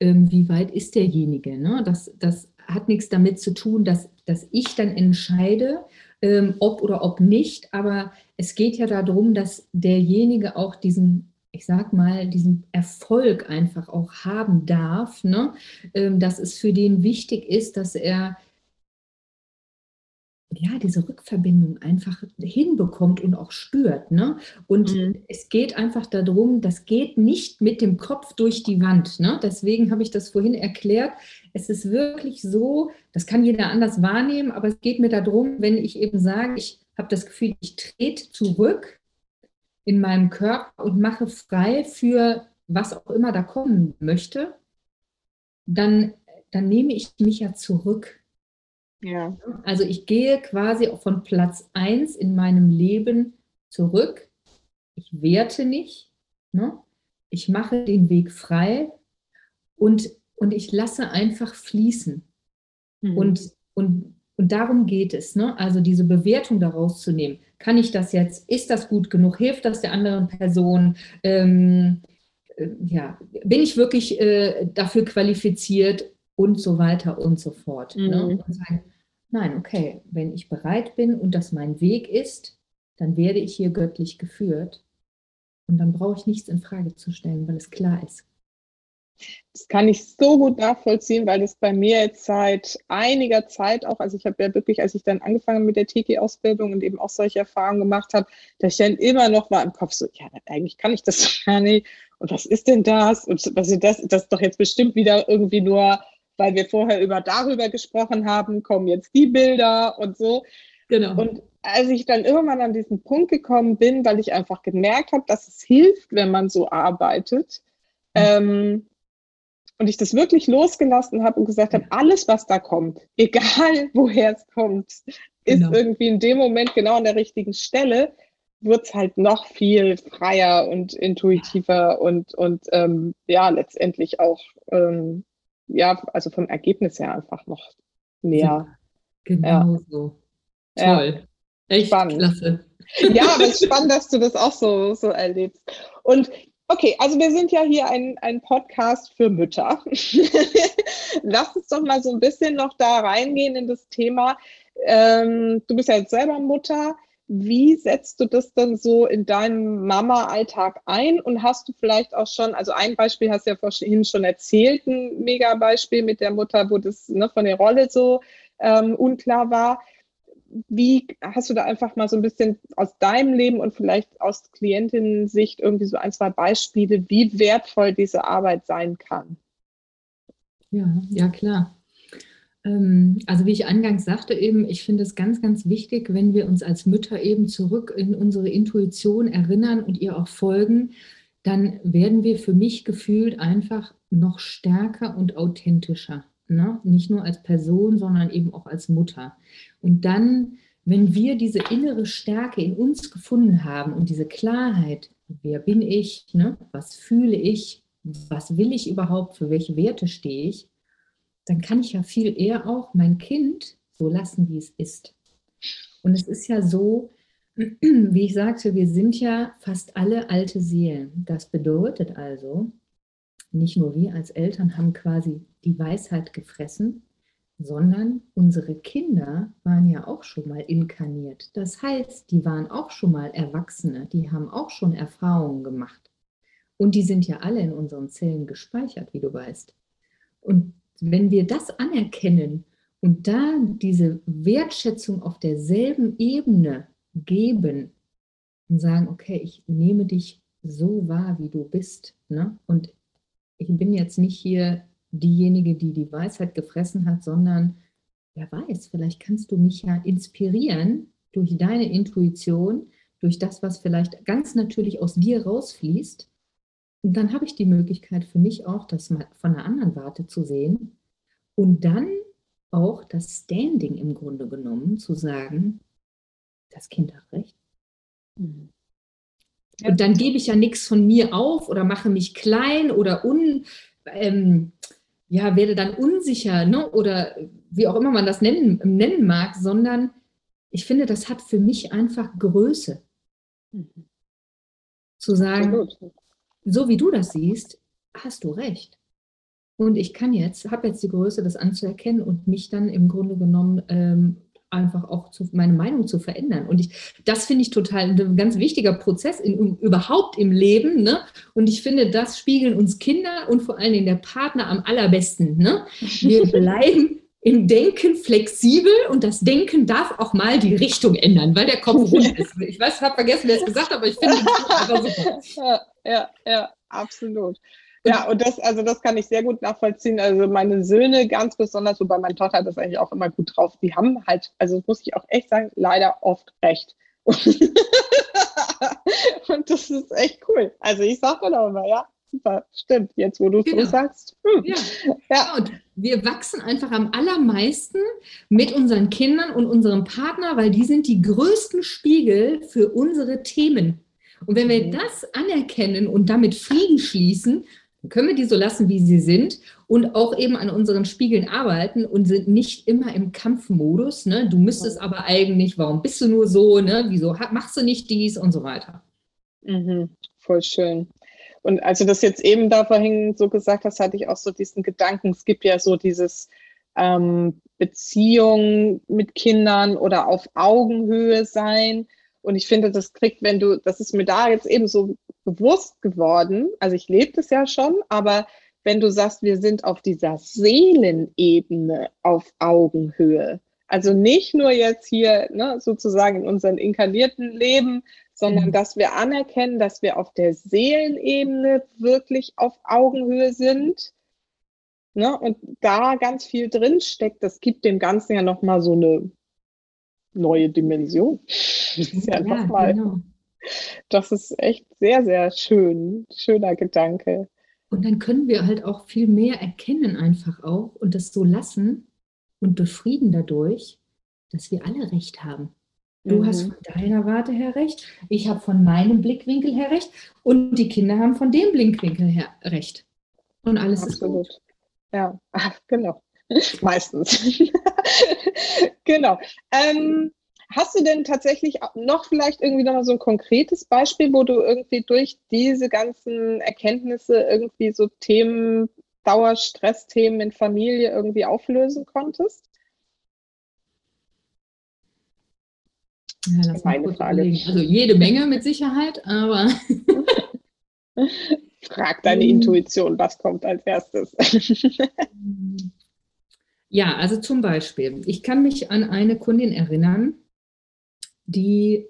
ähm, wie weit ist derjenige. Ne? Das, das hat nichts damit zu tun, dass, dass ich dann entscheide, ähm, ob oder ob nicht, aber es geht ja darum, dass derjenige auch diesen ich sag mal, diesen Erfolg einfach auch haben darf, ne? Ähm, dass es für den wichtig ist, dass er ja, diese Rückverbindung einfach hinbekommt und auch spürt. Ne? Und mhm. es geht einfach darum, das geht nicht mit dem Kopf durch die Wand. Ne? Deswegen habe ich das vorhin erklärt. Es ist wirklich so, das kann jeder anders wahrnehmen, aber es geht mir darum, wenn ich eben sage, ich habe das Gefühl, ich trete zurück in meinem Körper und mache frei für was auch immer da kommen möchte, dann, dann nehme ich mich ja zurück. Ja. Also ich gehe quasi von Platz 1 in meinem Leben zurück. Ich werte nicht. Ne? Ich mache den Weg frei und, und ich lasse einfach fließen. Mhm. Und, und, und darum geht es. Ne? Also diese Bewertung daraus zu nehmen. Kann ich das jetzt? Ist das gut genug? Hilft das der anderen Person? Ähm, äh, ja, bin ich wirklich äh, dafür qualifiziert und so weiter und so fort. Mhm. Ne? Und sagen, Nein, okay, wenn ich bereit bin und das mein Weg ist, dann werde ich hier göttlich geführt. Und dann brauche ich nichts in Frage zu stellen, weil es klar ist. Das kann ich so gut nachvollziehen, weil das bei mir jetzt seit einiger Zeit auch, also ich habe ja wirklich, als ich dann angefangen mit der TK-Ausbildung und eben auch solche Erfahrungen gemacht habe, ich dann immer noch war im Kopf so, ja, eigentlich kann ich das gar nicht. Und was ist denn das? Und was ist das? Das ist doch jetzt bestimmt wieder irgendwie nur weil wir vorher über darüber gesprochen haben, kommen jetzt die Bilder und so. Genau. Und als ich dann irgendwann an diesen Punkt gekommen bin, weil ich einfach gemerkt habe, dass es hilft, wenn man so arbeitet, mhm. ähm, und ich das wirklich losgelassen habe und gesagt habe, alles, was da kommt, egal woher es kommt, ist genau. irgendwie in dem Moment genau an der richtigen Stelle, wird es halt noch viel freier und intuitiver und, und ähm, ja, letztendlich auch ähm, ja, also vom Ergebnis her einfach noch mehr. Genau ja. so. Toll. Ja. Echt spannend. klasse. Ja, aber es ist spannend, dass du das auch so, so erlebst. Und okay, also wir sind ja hier ein, ein Podcast für Mütter. Lass uns doch mal so ein bisschen noch da reingehen in das Thema. Ähm, du bist ja jetzt selber Mutter. Wie setzt du das dann so in deinem Mama-Alltag ein? Und hast du vielleicht auch schon, also ein Beispiel hast du ja vorhin schon erzählt, ein Mega-Beispiel mit der Mutter, wo das ne, von der Rolle so ähm, unklar war. Wie hast du da einfach mal so ein bisschen aus deinem Leben und vielleicht aus Klientinnen-Sicht irgendwie so ein, zwei Beispiele, wie wertvoll diese Arbeit sein kann? Ja, ja, klar. Ähm, also wie ich eingangs sagte eben, ich finde es ganz, ganz wichtig, wenn wir uns als Mütter eben zurück in unsere Intuition erinnern und ihr auch folgen, dann werden wir für mich gefühlt einfach noch stärker und authentischer. Ne? Nicht nur als Person, sondern eben auch als Mutter. Und dann, wenn wir diese innere Stärke in uns gefunden haben und diese Klarheit, wer bin ich, ne? was fühle ich, was will ich überhaupt, für welche Werte stehe ich, dann kann ich ja viel eher auch mein Kind so lassen, wie es ist. Und es ist ja so, wie ich sagte, wir sind ja fast alle alte Seelen. Das bedeutet also, nicht nur wir als Eltern haben quasi die Weisheit gefressen, sondern unsere Kinder waren ja auch schon mal inkarniert. Das heißt, die waren auch schon mal Erwachsene, die haben auch schon Erfahrungen gemacht. Und die sind ja alle in unseren Zellen gespeichert, wie du weißt. Und wenn wir das anerkennen und da diese Wertschätzung auf derselben Ebene geben und sagen, okay, ich nehme dich so wahr, wie du bist. Ne? Und ich bin jetzt nicht hier diejenige, die die Weisheit gefressen hat, sondern wer weiß, vielleicht kannst du mich ja inspirieren durch deine Intuition, durch das, was vielleicht ganz natürlich aus dir rausfließt dann habe ich die Möglichkeit für mich auch, das mal von einer anderen Warte zu sehen und dann auch das Standing im Grunde genommen zu sagen, das Kind hat recht. Mhm. Und dann gebe ich ja nichts von mir auf oder mache mich klein oder un, ähm, ja, werde dann unsicher ne? oder wie auch immer man das nennen, nennen mag, sondern ich finde, das hat für mich einfach Größe. Mhm. Zu sagen, so wie du das siehst, hast du recht. Und ich kann jetzt, habe jetzt die Größe, das anzuerkennen und mich dann im Grunde genommen ähm, einfach auch zu, meine Meinung zu verändern. Und ich, das finde ich total ein ganz wichtiger Prozess in, überhaupt im Leben. Ne? Und ich finde, das spiegeln uns Kinder und vor allen Dingen der Partner am allerbesten. Ne? Wir bleiben im Denken flexibel und das Denken darf auch mal die Richtung ändern, weil der Kopf rund ist. Ich weiß, habe vergessen, wer es gesagt hat, aber ich finde es einfach super. Ja, ja, absolut. Ja, und das, also das kann ich sehr gut nachvollziehen. Also meine Söhne ganz besonders, wobei meine Tochter das eigentlich auch immer gut drauf, die haben halt, also muss ich auch echt sagen, leider oft recht. und das ist echt cool. Also ich sage dann auch immer, ja, super, stimmt, jetzt wo du es genau. so sagst. Hm. Ja. ja. Und wir wachsen einfach am allermeisten mit unseren Kindern und unserem Partner, weil die sind die größten Spiegel für unsere Themen. Und wenn wir mhm. das anerkennen und damit Frieden schließen, dann können wir die so lassen, wie sie sind und auch eben an unseren Spiegeln arbeiten und sind nicht immer im Kampfmodus. Ne? Du müsstest aber eigentlich, warum bist du nur so, ne? wieso machst du nicht dies und so weiter. Mhm, voll schön. Und als du das jetzt eben da vorhin so gesagt hast, hatte ich auch so diesen Gedanken, es gibt ja so dieses ähm, Beziehung mit Kindern oder auf Augenhöhe sein. Und ich finde, das kriegt, wenn du, das ist mir da jetzt eben so bewusst geworden. Also ich lebe das ja schon, aber wenn du sagst, wir sind auf dieser Seelenebene auf Augenhöhe, also nicht nur jetzt hier ne, sozusagen in unserem inkarnierten Leben, sondern mhm. dass wir anerkennen, dass wir auf der Seelenebene wirklich auf Augenhöhe sind. Ne, und da ganz viel drin steckt, das gibt dem Ganzen ja nochmal so eine neue Dimension. Das ist ja, ja nochmal, genau. das ist echt sehr, sehr schön, schöner Gedanke. Und dann können wir halt auch viel mehr erkennen einfach auch und das so lassen und befrieden dadurch, dass wir alle recht haben. Du mhm. hast von deiner Warte her recht, ich habe von meinem Blickwinkel her recht und die Kinder haben von dem Blickwinkel her recht. Und alles Absolut. ist gut. Ja, genau. Meistens. genau. Ähm, hast du denn tatsächlich noch vielleicht irgendwie nochmal so ein konkretes Beispiel, wo du irgendwie durch diese ganzen Erkenntnisse irgendwie so Themen, Dauerstressthemen in Familie irgendwie auflösen konntest? Ja, das ist meine Frage. Also jede Menge mit Sicherheit, aber. Frag deine Intuition, was kommt als erstes? Ja, also zum Beispiel, ich kann mich an eine Kundin erinnern, die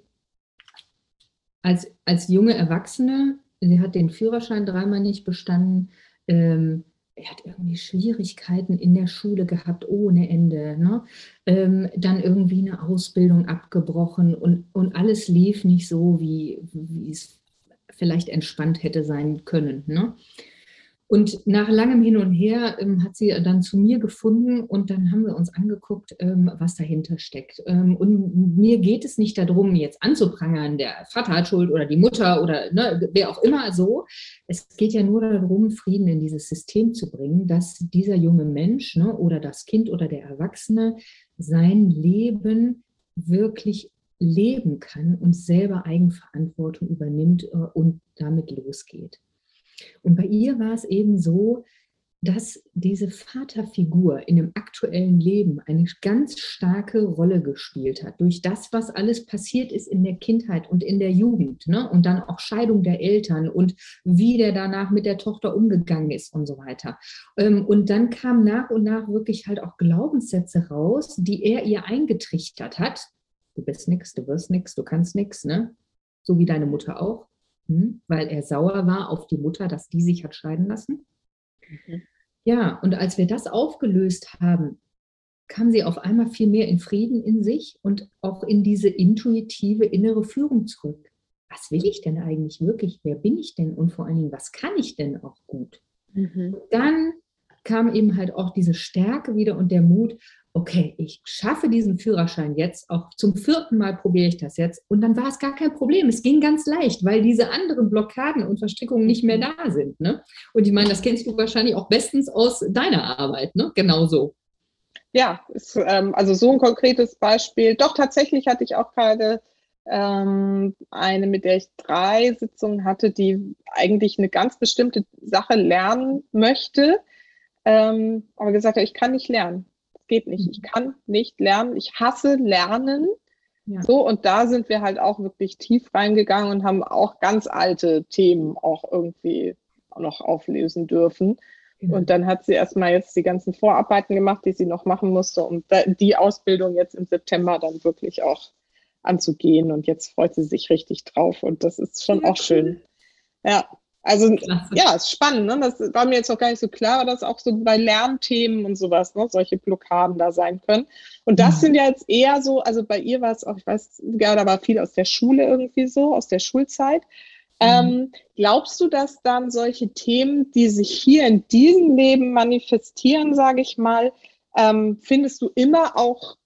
als, als junge Erwachsene, sie hat den Führerschein dreimal nicht bestanden, ähm, er hat irgendwie Schwierigkeiten in der Schule gehabt ohne Ende. Ne? Ähm, dann irgendwie eine Ausbildung abgebrochen und, und alles lief nicht so, wie, wie es vielleicht entspannt hätte sein können. Ne? Und nach langem Hin und Her ähm, hat sie dann zu mir gefunden und dann haben wir uns angeguckt, ähm, was dahinter steckt. Ähm, und mir geht es nicht darum, jetzt anzuprangern, der Vater hat Schuld oder die Mutter oder ne, wer auch immer so. Es geht ja nur darum, Frieden in dieses System zu bringen, dass dieser junge Mensch ne, oder das Kind oder der Erwachsene sein Leben wirklich leben kann und selber Eigenverantwortung übernimmt äh, und damit losgeht. Und bei ihr war es eben so, dass diese Vaterfigur in dem aktuellen Leben eine ganz starke Rolle gespielt hat. Durch das, was alles passiert ist in der Kindheit und in der Jugend. Ne? Und dann auch Scheidung der Eltern und wie der danach mit der Tochter umgegangen ist und so weiter. Ähm, und dann kamen nach und nach wirklich halt auch Glaubenssätze raus, die er ihr eingetrichtert hat. Du bist nichts, du wirst nichts, du kannst nichts, ne? So wie deine Mutter auch. Hm? weil er sauer war auf die Mutter, dass die sich hat scheiden lassen. Mhm. Ja, und als wir das aufgelöst haben, kam sie auf einmal viel mehr in Frieden in sich und auch in diese intuitive innere Führung zurück. Was will ich denn eigentlich wirklich? Wer bin ich denn? Und vor allen Dingen, was kann ich denn auch gut? Mhm. Dann kam eben halt auch diese Stärke wieder und der Mut, okay, ich schaffe diesen Führerschein jetzt, auch zum vierten Mal probiere ich das jetzt. Und dann war es gar kein Problem. Es ging ganz leicht, weil diese anderen Blockaden und Verstrickungen nicht mehr da sind. Ne? Und ich meine, das kennst du wahrscheinlich auch bestens aus deiner Arbeit, ne? Genauso. Ja, ist, ähm, also so ein konkretes Beispiel. Doch, tatsächlich hatte ich auch gerade ähm, eine, mit der ich drei Sitzungen hatte, die eigentlich eine ganz bestimmte Sache lernen möchte, ähm, aber gesagt hat, ich kann nicht lernen geht nicht. Ich kann nicht lernen. Ich hasse Lernen. Ja. So, und da sind wir halt auch wirklich tief reingegangen und haben auch ganz alte Themen auch irgendwie noch auflösen dürfen. Ja. Und dann hat sie erstmal jetzt die ganzen Vorarbeiten gemacht, die sie noch machen musste, um die Ausbildung jetzt im September dann wirklich auch anzugehen. Und jetzt freut sie sich richtig drauf. Und das ist schon ja, auch schön. Ja, also Klasse. ja, ist spannend. Ne? Das war mir jetzt noch gar nicht so klar, dass auch so bei Lernthemen und sowas ne, solche Blockaden da sein können. Und das mhm. sind ja jetzt eher so, also bei ihr war es auch, ich weiß, ja, da war viel aus der Schule irgendwie so, aus der Schulzeit. Mhm. Ähm, glaubst du, dass dann solche Themen, die sich hier in diesem Leben manifestieren, sage ich mal, ähm, findest du immer auch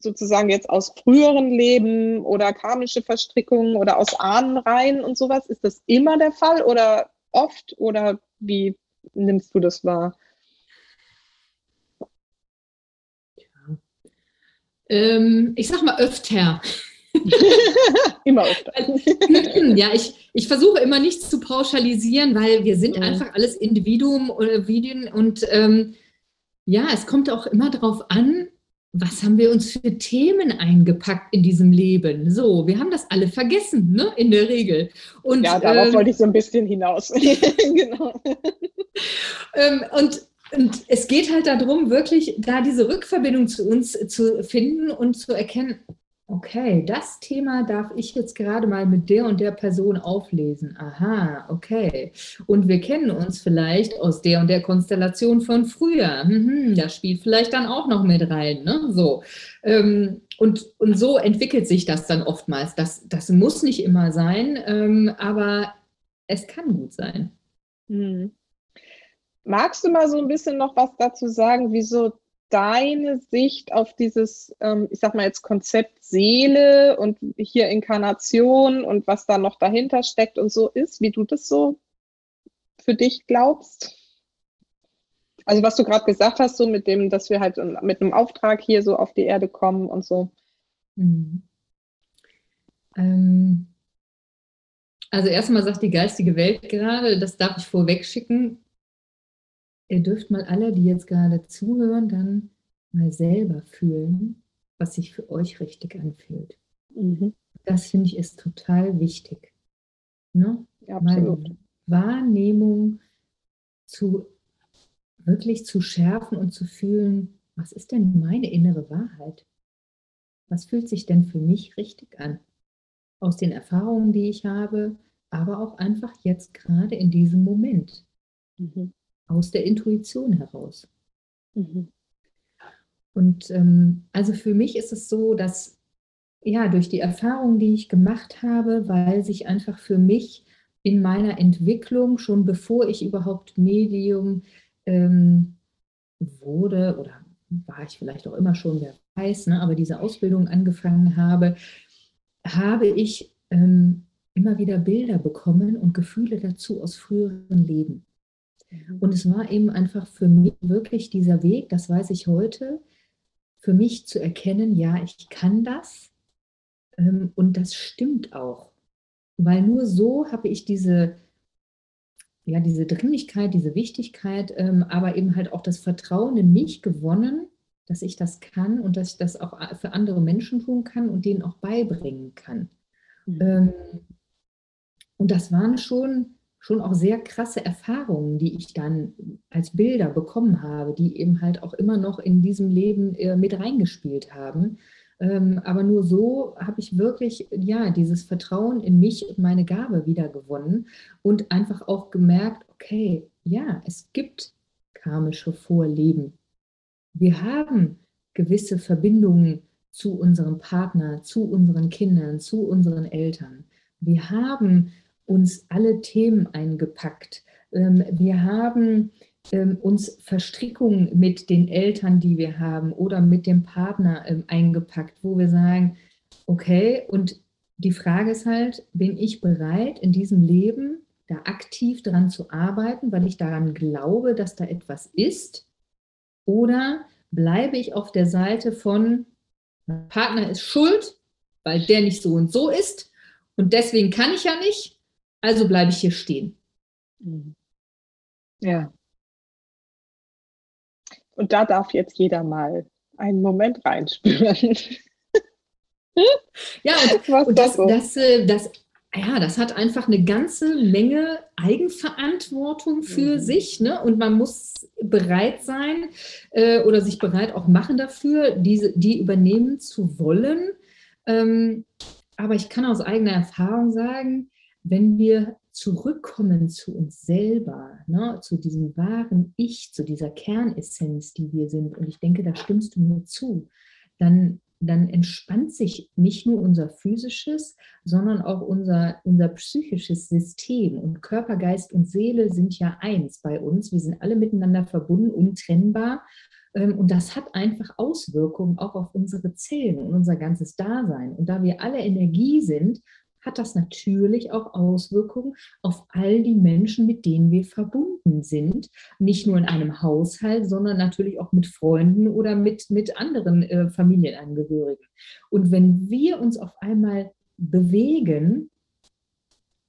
sozusagen jetzt aus früheren Leben oder karmische Verstrickungen oder aus Ahnenreihen und sowas? Ist das immer der Fall oder oft oder wie nimmst du das wahr? Ähm, ich sag mal öfter. immer öfter. ja, ich, ich versuche immer nichts zu pauschalisieren, weil wir sind ja. einfach alles Individuum oder Videon und ähm, ja, es kommt auch immer darauf an, was haben wir uns für Themen eingepackt in diesem Leben? So, wir haben das alle vergessen, ne? In der Regel. Und, ja, darauf ähm, wollte ich so ein bisschen hinaus. genau. Ähm, und, und es geht halt darum, wirklich da diese Rückverbindung zu uns zu finden und zu erkennen, Okay, das Thema darf ich jetzt gerade mal mit der und der Person auflesen. Aha, okay. Und wir kennen uns vielleicht aus der und der Konstellation von früher. Mhm, das spielt vielleicht dann auch noch mit rein. Ne? So. Ähm, und, und so entwickelt sich das dann oftmals. Das, das muss nicht immer sein, ähm, aber es kann gut sein. Hm. Magst du mal so ein bisschen noch was dazu sagen, wieso deine Sicht auf dieses, ähm, ich sag mal jetzt Konzept Seele und hier Inkarnation und was da noch dahinter steckt und so ist, wie du das so für dich glaubst? Also was du gerade gesagt hast, so mit dem, dass wir halt mit einem Auftrag hier so auf die Erde kommen und so. Mhm. Ähm, also erstmal sagt die geistige Welt gerade, das darf ich vorweg schicken, ihr dürft mal alle, die jetzt gerade zuhören, dann mal selber fühlen, was sich für euch richtig anfühlt. Mhm. Das finde ich ist total wichtig. Ne? Ja, absolut. Mal Wahrnehmung zu wirklich zu schärfen und zu fühlen, was ist denn meine innere Wahrheit? Was fühlt sich denn für mich richtig an? Aus den Erfahrungen, die ich habe, aber auch einfach jetzt gerade in diesem Moment. Mhm aus der Intuition heraus. Mhm. Und ähm, also für mich ist es so, dass ja durch die Erfahrungen, die ich gemacht habe, weil sich einfach für mich in meiner Entwicklung, schon bevor ich überhaupt Medium ähm, wurde oder war ich vielleicht auch immer schon, wer weiß, ne, aber diese Ausbildung angefangen habe, habe ich ähm, immer wieder Bilder bekommen und Gefühle dazu aus früheren Leben. Mhm. Und es war eben einfach für mich wirklich dieser Weg, das weiß ich heute, für mich zu erkennen, ja, ich kann das ähm, und das stimmt auch. Weil nur so habe ich diese, ja, diese Dringlichkeit, diese Wichtigkeit, ähm, aber eben halt auch das Vertrauen in mich gewonnen, dass ich das kann und dass ich das auch für andere Menschen tun kann und denen auch beibringen kann. Mhm. Ähm, und das waren schon schon auch sehr krasse Erfahrungen, die ich dann als Bilder bekommen habe, die eben halt auch immer noch in diesem Leben äh, mit reingespielt haben. Ähm, aber nur so habe ich wirklich, ja, dieses Vertrauen in mich und meine Gabe wiedergewonnen und einfach auch gemerkt, okay, ja, es gibt karmische Vorleben. Wir haben gewisse Verbindungen zu unserem Partner, zu unseren Kindern, zu unseren Eltern. Wir haben uns alle Themen eingepackt. Ähm, wir haben ähm, uns Verstrickungen mit den Eltern, die wir haben oder mit dem Partner ähm, eingepackt, wo wir sagen, okay, und die Frage ist halt, bin ich bereit, in diesem Leben da aktiv dran zu arbeiten, weil ich daran glaube, dass da etwas ist? Oder bleibe ich auf der Seite von, mein Partner ist schuld, weil der nicht so und so ist und deswegen kann ich ja nicht, also bleibe ich hier stehen. Mhm. Ja. Und da darf jetzt jeder mal einen Moment reinspüren. ja, und, und das, das, äh, das, ja, das hat einfach eine ganze Menge Eigenverantwortung für mhm. sich. Ne? Und man muss bereit sein äh, oder sich bereit auch machen dafür, diese, die übernehmen zu wollen. Ähm, aber ich kann aus eigener Erfahrung sagen, wenn wir zurückkommen zu uns selber, ne, zu diesem wahren Ich, zu dieser Kernessenz, die wir sind, und ich denke, da stimmst du mir zu, dann, dann entspannt sich nicht nur unser physisches, sondern auch unser, unser psychisches System. Und Körper, Geist und Seele sind ja eins bei uns. Wir sind alle miteinander verbunden, untrennbar. Ähm, und das hat einfach Auswirkungen auch auf unsere Zellen und unser ganzes Dasein. Und da wir alle Energie sind, hat das natürlich auch Auswirkungen auf all die Menschen, mit denen wir verbunden sind. Nicht nur in einem Haushalt, sondern natürlich auch mit Freunden oder mit, mit anderen äh, Familienangehörigen. Und wenn wir uns auf einmal bewegen,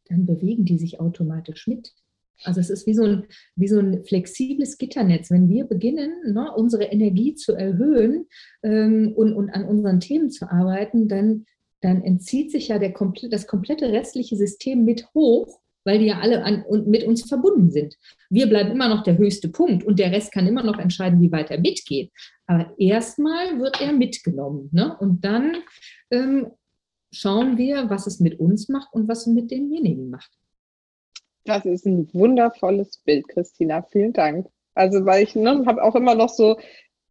dann bewegen die sich automatisch mit. Also es ist wie so ein, wie so ein flexibles Gitternetz. Wenn wir beginnen, ne, unsere Energie zu erhöhen ähm, und, und an unseren Themen zu arbeiten, dann dann entzieht sich ja der, das komplette restliche System mit hoch, weil die ja alle an, und mit uns verbunden sind. Wir bleiben immer noch der höchste Punkt und der Rest kann immer noch entscheiden, wie weit er mitgeht. Aber erstmal wird er mitgenommen. Ne? Und dann ähm, schauen wir, was es mit uns macht und was es mit denjenigen macht. Das ist ein wundervolles Bild, Christina. Vielen Dank. Also, weil ich ne, habe auch immer noch so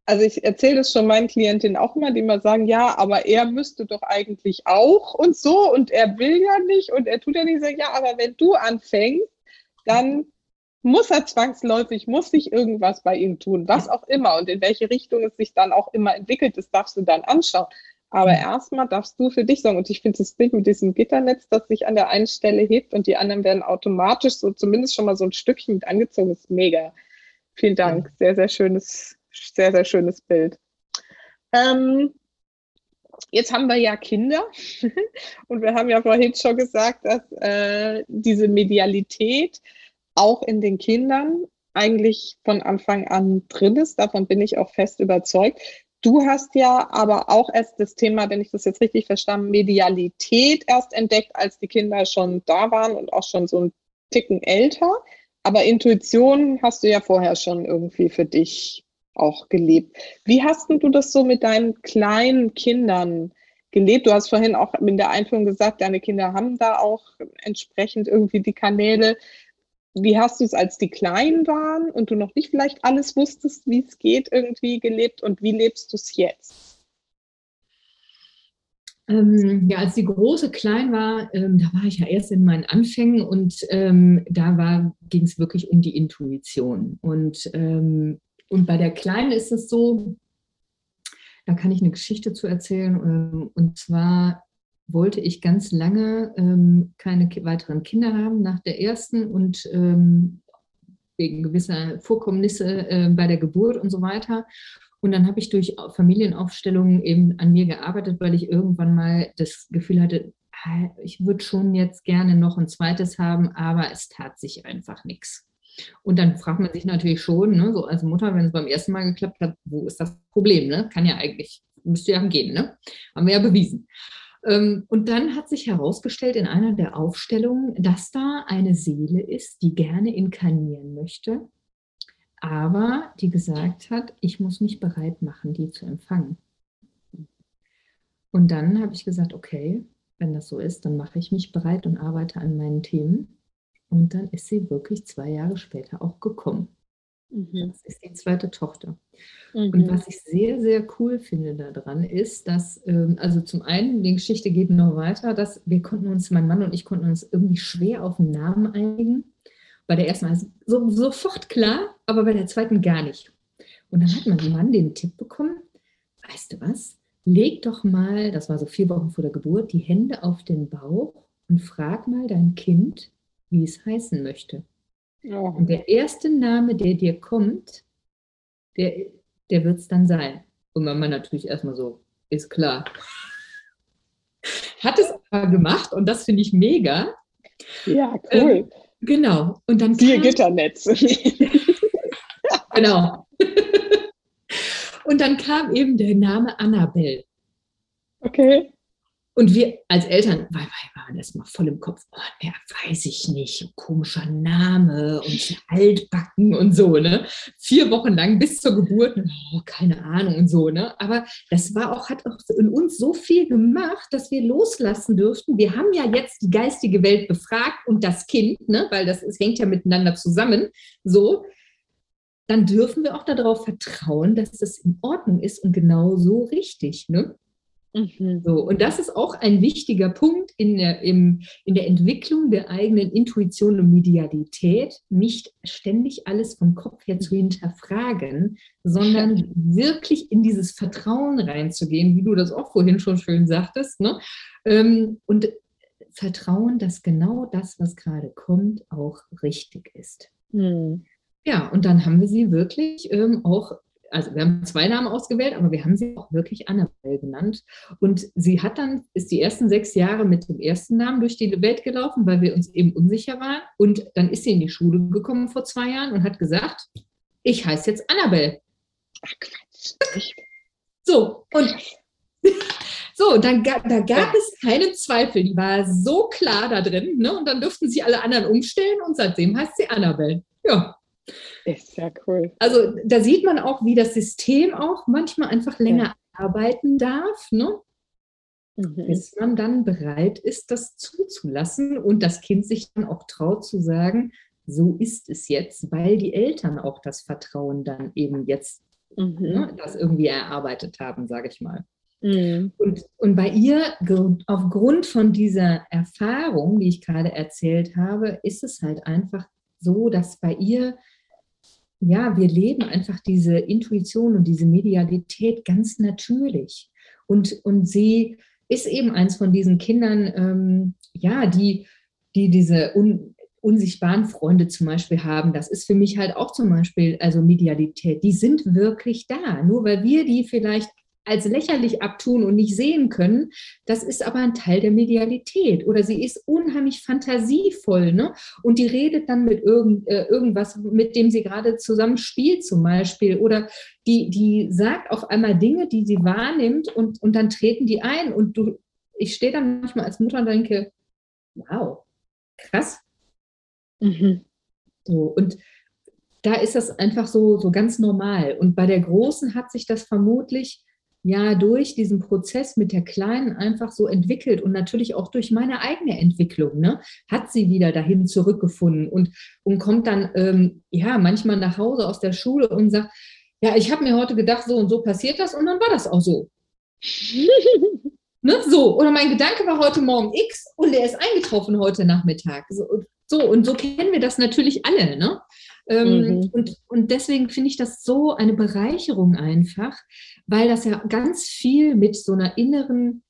also ich erzähle es schon meinen Klientinnen auch immer, die immer sagen, ja, aber er müsste doch eigentlich auch und so und er will ja nicht und er tut ja nicht so, ja, aber wenn du anfängst, dann muss er zwangsläufig, muss sich irgendwas bei ihm tun, was auch immer und in welche Richtung es sich dann auch immer entwickelt, das darfst du dann anschauen. Aber erstmal darfst du für dich sagen, und ich finde das Bild mit diesem Gitternetz, das sich an der einen Stelle hebt und die anderen werden automatisch so zumindest schon mal so ein Stückchen mit angezogen, ist mega. Vielen Dank. Sehr, sehr schönes sehr, sehr schönes Bild. Ähm, jetzt haben wir ja Kinder und wir haben ja vorhin schon gesagt, dass äh, diese Medialität auch in den Kindern eigentlich von Anfang an drin ist. Davon bin ich auch fest überzeugt. Du hast ja aber auch erst das Thema, wenn ich das jetzt richtig verstanden, Medialität erst entdeckt, als die Kinder schon da waren und auch schon so ein Ticken älter. Aber Intuition hast du ja vorher schon irgendwie für dich auch gelebt. Wie hast du das so mit deinen kleinen Kindern gelebt? Du hast vorhin auch in der Einführung gesagt, deine Kinder haben da auch entsprechend irgendwie die Kanäle. Wie hast du es, als die klein waren und du noch nicht vielleicht alles wusstest, wie es geht, irgendwie gelebt und wie lebst du es jetzt? Ähm, ja, als die Große klein war, ähm, da war ich ja erst in meinen Anfängen und ähm, da ging es wirklich um die Intuition. Und ähm, und bei der Kleinen ist es so, da kann ich eine Geschichte zu erzählen. Ähm, und zwar wollte ich ganz lange ähm, keine weiteren Kinder haben nach der ersten und ähm, wegen gewisser Vorkommnisse äh, bei der Geburt und so weiter. Und dann habe ich durch Familienaufstellungen eben an mir gearbeitet, weil ich irgendwann mal das Gefühl hatte, ah, ich würde schon jetzt gerne noch ein zweites haben, aber es tat sich einfach nichts. Und dann fragt man sich natürlich schon, ne, so als Mutter, wenn es beim ersten Mal geklappt hat, wo ist das Problem? Ne? Kann ja eigentlich, müsste ja gehen, ne? Haben wir ja bewiesen. Ähm, und dann hat sich herausgestellt in einer der Aufstellungen, dass da eine Seele ist, die gerne inkarnieren möchte, aber die gesagt hat, ich muss mich bereit machen, die zu empfangen. Und dann habe ich gesagt, okay, wenn das so ist, dann mache ich mich bereit und arbeite an meinen Themen. Und dann ist sie wirklich zwei Jahre später auch gekommen. Mhm. Das ist die zweite Tochter. Mhm. Und was ich sehr, sehr cool finde daran ist, dass, ähm, also zum einen, die Geschichte geht noch weiter, dass wir konnten uns, mein Mann und ich konnten uns irgendwie schwer auf den Namen einigen. Bei der ersten Mal so, sofort klar, aber bei der zweiten gar nicht. Und dann hat mein Mann den Tipp bekommen, weißt du was, leg doch mal, das war so vier Wochen vor der Geburt, die Hände auf den Bauch und frag mal dein Kind, wie es heißen möchte. Oh. Und der erste Name, der dir kommt, der, der wird es dann sein. Und Mama natürlich erstmal so, ist klar. Hat es aber gemacht und das finde ich mega. Ja, cool. Ähm, genau. Und dann Vier Gitternetz. genau. und dann kam eben der Name Annabelle. Okay. Und wir als Eltern waren erstmal voll im Kopf, oh, ja, weiß ich nicht, komischer Name und altbacken und so, ne? Vier Wochen lang bis zur Geburt, oh, keine Ahnung und so, ne? Aber das war auch, hat auch in uns so viel gemacht, dass wir loslassen dürften. Wir haben ja jetzt die geistige Welt befragt und das Kind, ne? Weil das, es hängt ja miteinander zusammen, so. Dann dürfen wir auch darauf vertrauen, dass das in Ordnung ist und genau so richtig, ne? Mhm. So, und das ist auch ein wichtiger Punkt in der, im, in der Entwicklung der eigenen Intuition und Medialität, nicht ständig alles vom Kopf her zu hinterfragen, sondern wirklich in dieses Vertrauen reinzugehen, wie du das auch vorhin schon schön sagtest. Ne? Ähm, und Vertrauen, dass genau das, was gerade kommt, auch richtig ist. Mhm. Ja, und dann haben wir sie wirklich ähm, auch also wir haben zwei Namen ausgewählt, aber wir haben sie auch wirklich Annabelle genannt. Und sie hat dann, ist die ersten sechs Jahre mit dem ersten Namen durch die Welt gelaufen, weil wir uns eben unsicher waren. Und dann ist sie in die Schule gekommen vor zwei Jahren und hat gesagt, ich heiße jetzt Annabelle. Ach Quatsch. So, und so, dann da gab es keinen Zweifel. Die war so klar da drin. Ne? Und dann durften sie alle anderen umstellen und seitdem heißt sie Annabelle. Ja. Ist ja cool. Also da sieht man auch, wie das System auch manchmal einfach länger ja. arbeiten darf, ne? Mhm. bis man dann bereit ist, das zuzulassen und das Kind sich dann auch traut zu sagen, so ist es jetzt, weil die Eltern auch das Vertrauen dann eben jetzt mhm. ne, das irgendwie erarbeitet haben, sage ich mal. Mhm. Und, und bei ihr, aufgrund von dieser Erfahrung, die ich gerade erzählt habe, ist es halt einfach so, dass bei ihr ja, wir leben einfach diese Intuition und diese Medialität ganz natürlich. Und, und sie ist eben eins von diesen Kindern, ähm, ja, die, die diese un, unsichtbaren Freunde zum Beispiel haben. Das ist für mich halt auch zum Beispiel, also Medialität. Die sind wirklich da. Nur weil wir die vielleicht als lächerlich abtun und nicht sehen können, das ist aber ein Teil der Medialität. Oder sie ist unheimlich fantasievoll ne? und die redet dann mit irgend, äh, irgendwas, mit dem sie gerade zusammen spielt zum Beispiel. Oder die, die sagt auf einmal Dinge, die sie wahrnimmt und, und dann treten die ein. Und du, ich stehe dann manchmal als Mutter und denke, wow, krass. Mhm. So, und da ist das einfach so, so ganz normal. Und bei der Großen hat sich das vermutlich ja durch diesen Prozess mit der Kleinen einfach so entwickelt und natürlich auch durch meine eigene Entwicklung, ne, hat sie wieder dahin zurückgefunden und, und kommt dann ähm, ja manchmal nach Hause aus der Schule und sagt, ja, ich habe mir heute gedacht, so und so passiert das und dann war das auch so. ne, so, oder mein Gedanke war heute Morgen X und der ist eingetroffen heute Nachmittag. So, so und so kennen wir das natürlich alle, ne? Ähm, mhm. und, und deswegen finde ich das so eine Bereicherung einfach, weil das ja ganz viel mit so einer inneren,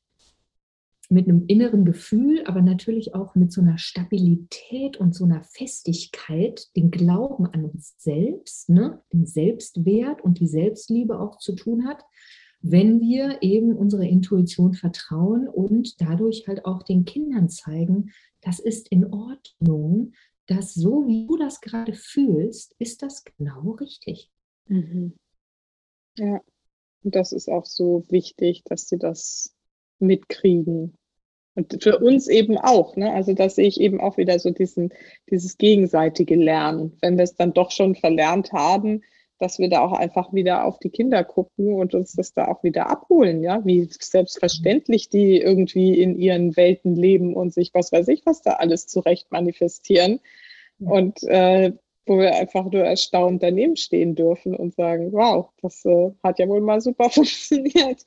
mit einem inneren Gefühl, aber natürlich auch mit so einer Stabilität und so einer Festigkeit, den Glauben an uns selbst, ne, den Selbstwert und die Selbstliebe auch zu tun hat, wenn wir eben unserer Intuition vertrauen und dadurch halt auch den Kindern zeigen, das ist in Ordnung, dass so wie du das gerade fühlst, ist das genau richtig. Mhm. Ja, und das ist auch so wichtig, dass sie das mitkriegen. Und für uns eben auch, ne? Also da sehe ich eben auch wieder so diesen, dieses gegenseitige Lernen. Wenn wir es dann doch schon verlernt haben, dass wir da auch einfach wieder auf die Kinder gucken und uns das da auch wieder abholen, ja, wie selbstverständlich die irgendwie in ihren Welten leben und sich was weiß ich, was da alles zurecht manifestieren. Und äh, wo wir einfach nur erstaunt daneben stehen dürfen und sagen, wow, das äh, hat ja wohl mal super funktioniert.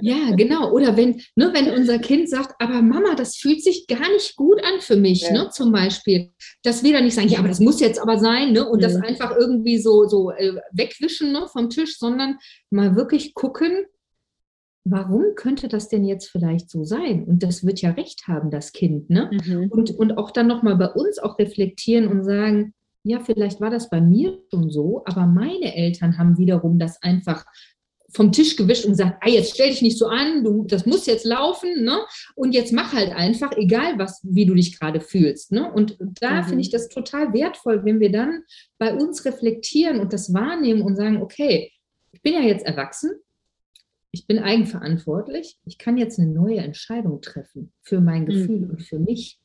Ja, genau. Oder wenn, ne, wenn unser Kind sagt, aber Mama, das fühlt sich gar nicht gut an für mich, ja. ne, zum Beispiel. Dass wir dann nicht sagen, ja, aber das muss jetzt aber sein, ne, und ja. das einfach irgendwie so, so äh, wegwischen ne, vom Tisch, sondern mal wirklich gucken, warum könnte das denn jetzt vielleicht so sein? Und das wird ja recht haben, das Kind, ne? Mhm. Und, und auch dann nochmal bei uns auch reflektieren und sagen, ja, vielleicht war das bei mir schon so, aber meine Eltern haben wiederum das einfach vom Tisch gewischt und gesagt, ah, jetzt stell dich nicht so an, du, das muss jetzt laufen, ne? Und jetzt mach halt einfach, egal was, wie du dich gerade fühlst. Ne? Und da mhm. finde ich das total wertvoll, wenn wir dann bei uns reflektieren und das wahrnehmen und sagen, okay, ich bin ja jetzt erwachsen, ich bin eigenverantwortlich, ich kann jetzt eine neue Entscheidung treffen für mein mhm. Gefühl mhm. und für mich.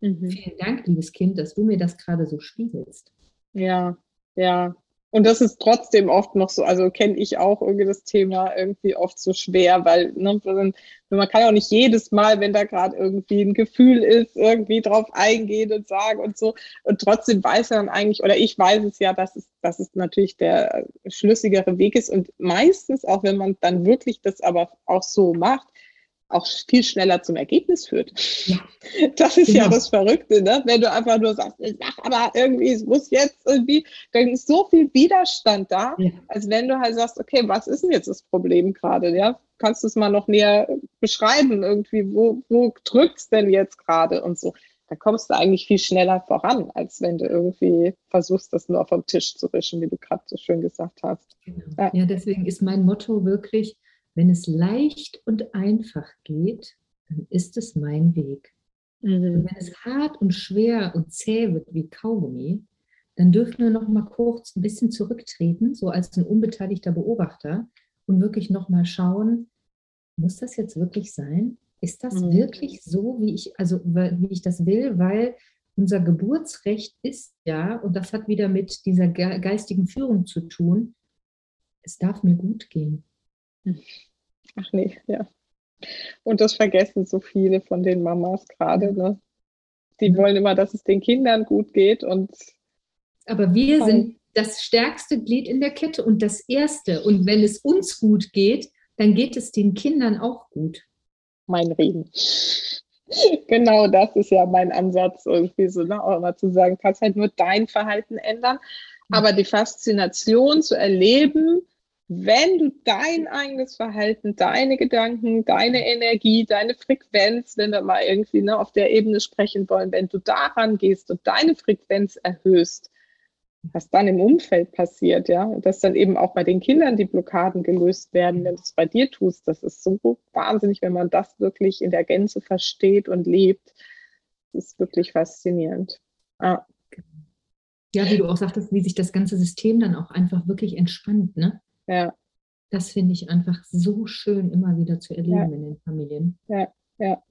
Mhm. Vielen Dank, liebes Kind, dass du mir das gerade so spiegelst. Ja, ja, und das ist trotzdem oft noch so, also kenne ich auch irgendwie das Thema irgendwie oft so schwer, weil ne, man kann ja auch nicht jedes Mal, wenn da gerade irgendwie ein Gefühl ist, irgendwie drauf eingehen und sagen und so. Und trotzdem weiß er dann eigentlich, oder ich weiß es ja, dass es, dass es natürlich der schlüssigere Weg ist. Und meistens, auch wenn man dann wirklich das aber auch so macht, auch viel schneller zum Ergebnis führt. Ja. Das ist genau. ja das Verrückte, ne? wenn du einfach nur sagst, mach aber irgendwie, es muss jetzt irgendwie, dann ist so viel Widerstand da, ja. als wenn du halt sagst, okay, was ist denn jetzt das Problem gerade? Ja? Kannst du es mal noch näher beschreiben, irgendwie, wo, wo drückt es denn jetzt gerade und so. Da kommst du eigentlich viel schneller voran, als wenn du irgendwie versuchst, das nur vom Tisch zu wischen, wie du gerade so schön gesagt hast. Genau. Ja. ja, deswegen ist mein Motto wirklich, wenn es leicht und einfach geht, dann ist es mein Weg. Mhm. wenn es hart und schwer und zäh wird wie Kaugummi, dann dürfen wir noch mal kurz ein bisschen zurücktreten, so als ein unbeteiligter Beobachter und wirklich noch mal schauen, muss das jetzt wirklich sein? Ist das mhm. wirklich so, wie ich, also wie ich das will? Weil unser Geburtsrecht ist ja, und das hat wieder mit dieser geistigen Führung zu tun, es darf mir gut gehen. Ach nee, ja. Und das vergessen so viele von den Mamas gerade. Ne? Die wollen immer, dass es den Kindern gut geht. Und Aber wir sind das stärkste Glied in der Kette und das erste. Und wenn es uns gut geht, dann geht es den Kindern auch gut. Mein Reden. genau das ist ja mein Ansatz, irgendwie so, ne? auch immer zu sagen, kannst halt nur dein Verhalten ändern. Aber die Faszination zu erleben, wenn du dein eigenes Verhalten, deine Gedanken, deine Energie, deine Frequenz, wenn wir mal irgendwie ne, auf der Ebene sprechen wollen, wenn du daran gehst und deine Frequenz erhöhst, was dann im Umfeld passiert, ja, dass dann eben auch bei den Kindern die Blockaden gelöst werden, wenn du es bei dir tust, das ist so wahnsinnig, wenn man das wirklich in der Gänze versteht und lebt. Das ist wirklich faszinierend. Ah. Ja, wie du auch sagtest, wie sich das ganze System dann auch einfach wirklich entspannt, ne? Ja. Das finde ich einfach so schön, immer wieder zu erleben ja. in den Familien. Ja, ja.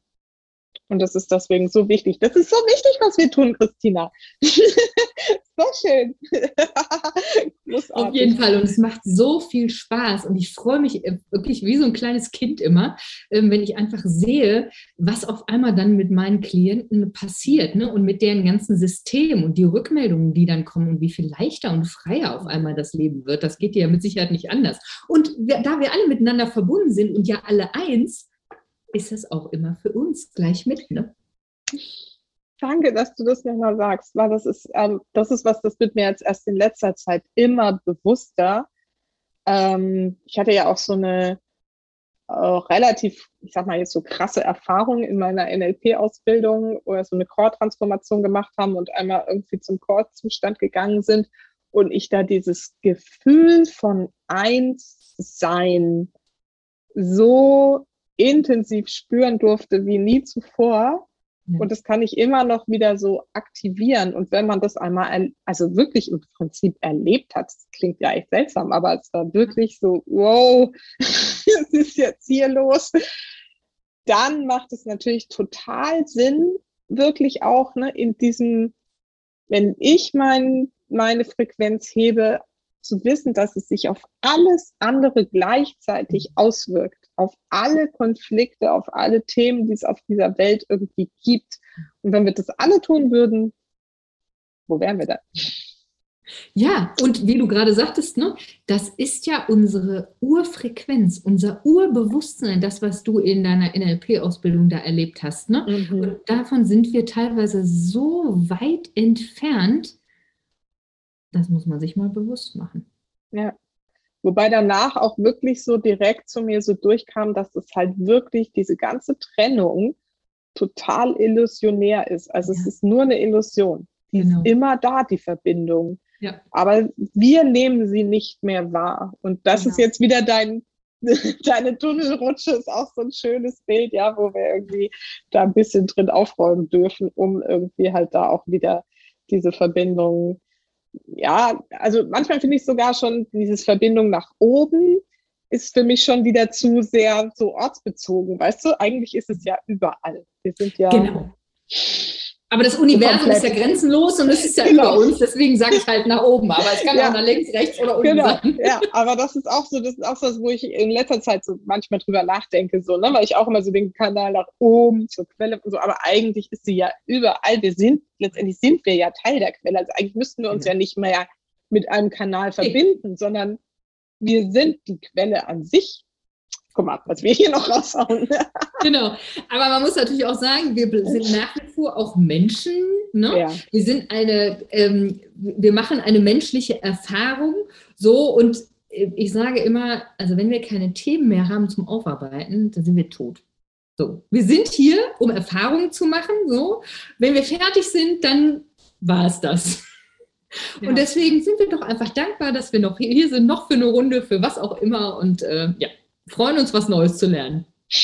Und das ist deswegen so wichtig. Das ist so wichtig, was wir tun, Christina. so schön. Auf jeden Fall. Und es macht so viel Spaß. Und ich freue mich äh, wirklich wie so ein kleines Kind immer, ähm, wenn ich einfach sehe, was auf einmal dann mit meinen Klienten passiert ne? und mit deren ganzen System und die Rückmeldungen, die dann kommen und wie viel leichter und freier auf einmal das Leben wird. Das geht ja mit Sicherheit nicht anders. Und da wir alle miteinander verbunden sind und ja alle eins, ist es auch immer für uns gleich mit. Ne? Danke, dass du das nochmal sagst, weil das ist, ähm, das ist was, das wird mir jetzt erst in letzter Zeit immer bewusster. Ähm, ich hatte ja auch so eine äh, relativ, ich sag mal jetzt so krasse Erfahrung in meiner NLP-Ausbildung, wo wir so eine Core-Transformation gemacht haben und einmal irgendwie zum Core-Zustand gegangen sind und ich da dieses Gefühl von Einssein so intensiv spüren durfte wie nie zuvor. Ja. Und das kann ich immer noch wieder so aktivieren. Und wenn man das einmal, also wirklich im Prinzip erlebt hat, das klingt ja echt seltsam, aber es war wirklich so, wow, was ist jetzt hier los? Dann macht es natürlich total Sinn, wirklich auch ne, in diesem, wenn ich mein, meine Frequenz hebe, zu wissen, dass es sich auf alles andere gleichzeitig auswirkt auf alle Konflikte, auf alle Themen, die es auf dieser Welt irgendwie gibt. Und wenn wir das alle tun würden, wo wären wir dann? Ja, und wie du gerade sagtest, ne, das ist ja unsere Urfrequenz, unser Urbewusstsein, das, was du in deiner NLP-Ausbildung da erlebt hast. Ne? Mhm. Und davon sind wir teilweise so weit entfernt, das muss man sich mal bewusst machen. Ja. Wobei danach auch wirklich so direkt zu mir so durchkam, dass es halt wirklich diese ganze Trennung total illusionär ist. Also ja. es ist nur eine Illusion. Die genau. ist immer da, die Verbindung. Ja. Aber wir nehmen sie nicht mehr wahr. Und das genau. ist jetzt wieder dein, deine Tunnelrutsche, ist auch so ein schönes Bild, ja, wo wir irgendwie da ein bisschen drin aufräumen dürfen, um irgendwie halt da auch wieder diese Verbindung ja, also manchmal finde ich sogar schon dieses Verbindung nach oben ist für mich schon wieder zu sehr so ortsbezogen. Weißt du, eigentlich ist es ja überall. Wir sind ja. Genau. Aber das Universum so ist ja grenzenlos und es ist ja genau. über uns, deswegen sage ich halt nach oben. Aber es kann ja. auch nach links, rechts oder unten genau. sein. Ja, aber das ist auch so, das ist auch so, wo ich in letzter Zeit so manchmal drüber nachdenke, so, ne? weil ich auch immer so den Kanal nach oben zur Quelle und so, aber eigentlich ist sie ja überall. Wir sind, letztendlich sind wir ja Teil der Quelle. Also eigentlich müssten wir uns ja, ja nicht mehr mit einem Kanal verbinden, sondern wir sind die Quelle an sich guck mal, was wir hier noch raushauen. genau. Aber man muss natürlich auch sagen, wir sind nach wie vor auch Menschen. Ne? Ja. Wir sind eine, ähm, wir machen eine menschliche Erfahrung. So und äh, ich sage immer, also wenn wir keine Themen mehr haben zum Aufarbeiten, dann sind wir tot. So, wir sind hier, um Erfahrungen zu machen. So, wenn wir fertig sind, dann war es das. Ja. Und deswegen sind wir doch einfach dankbar, dass wir noch hier sind, noch für eine Runde, für was auch immer. Und äh, ja, freuen uns, was Neues zu lernen.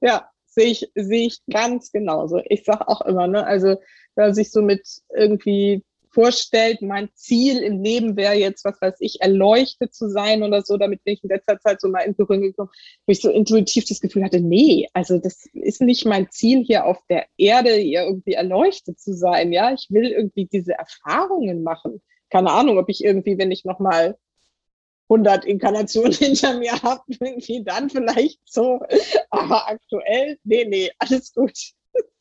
ja, sehe ich, sehe ich ganz genauso. Ich sage auch immer, ne, also wenn man sich so mit irgendwie vorstellt, mein Ziel im Leben wäre jetzt, was weiß ich, erleuchtet zu sein oder so, damit bin ich in letzter Zeit so mal in Berührung gekommen, wo ich so intuitiv das Gefühl hatte, nee, also das ist nicht mein Ziel hier auf der Erde, hier irgendwie erleuchtet zu sein, ja, ich will irgendwie diese Erfahrungen machen. Keine Ahnung, ob ich irgendwie, wenn ich nochmal 100 Inkarnationen hinter mir habe, irgendwie dann vielleicht so. Aber aktuell, nee, nee, alles gut.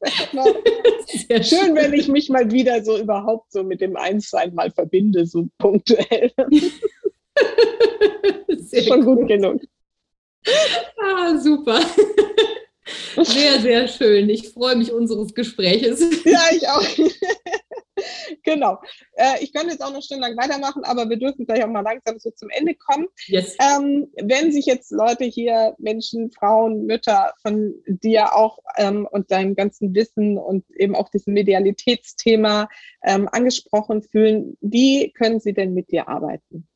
Schön, schön, wenn ich mich mal wieder so überhaupt so mit dem Einssein mal verbinde, so punktuell. Sehr Schon gut, gut genug. Ah, super. Sehr, sehr schön. Ich freue mich unseres Gespräches. Ja, ich auch. genau. Äh, ich könnte jetzt auch noch stundenlang weitermachen, aber wir dürfen gleich auch mal langsam so zum Ende kommen. Yes. Ähm, wenn sich jetzt Leute hier, Menschen, Frauen, Mütter von dir auch ähm, und deinem ganzen Wissen und eben auch diesem Medialitätsthema ähm, angesprochen fühlen, wie können sie denn mit dir arbeiten?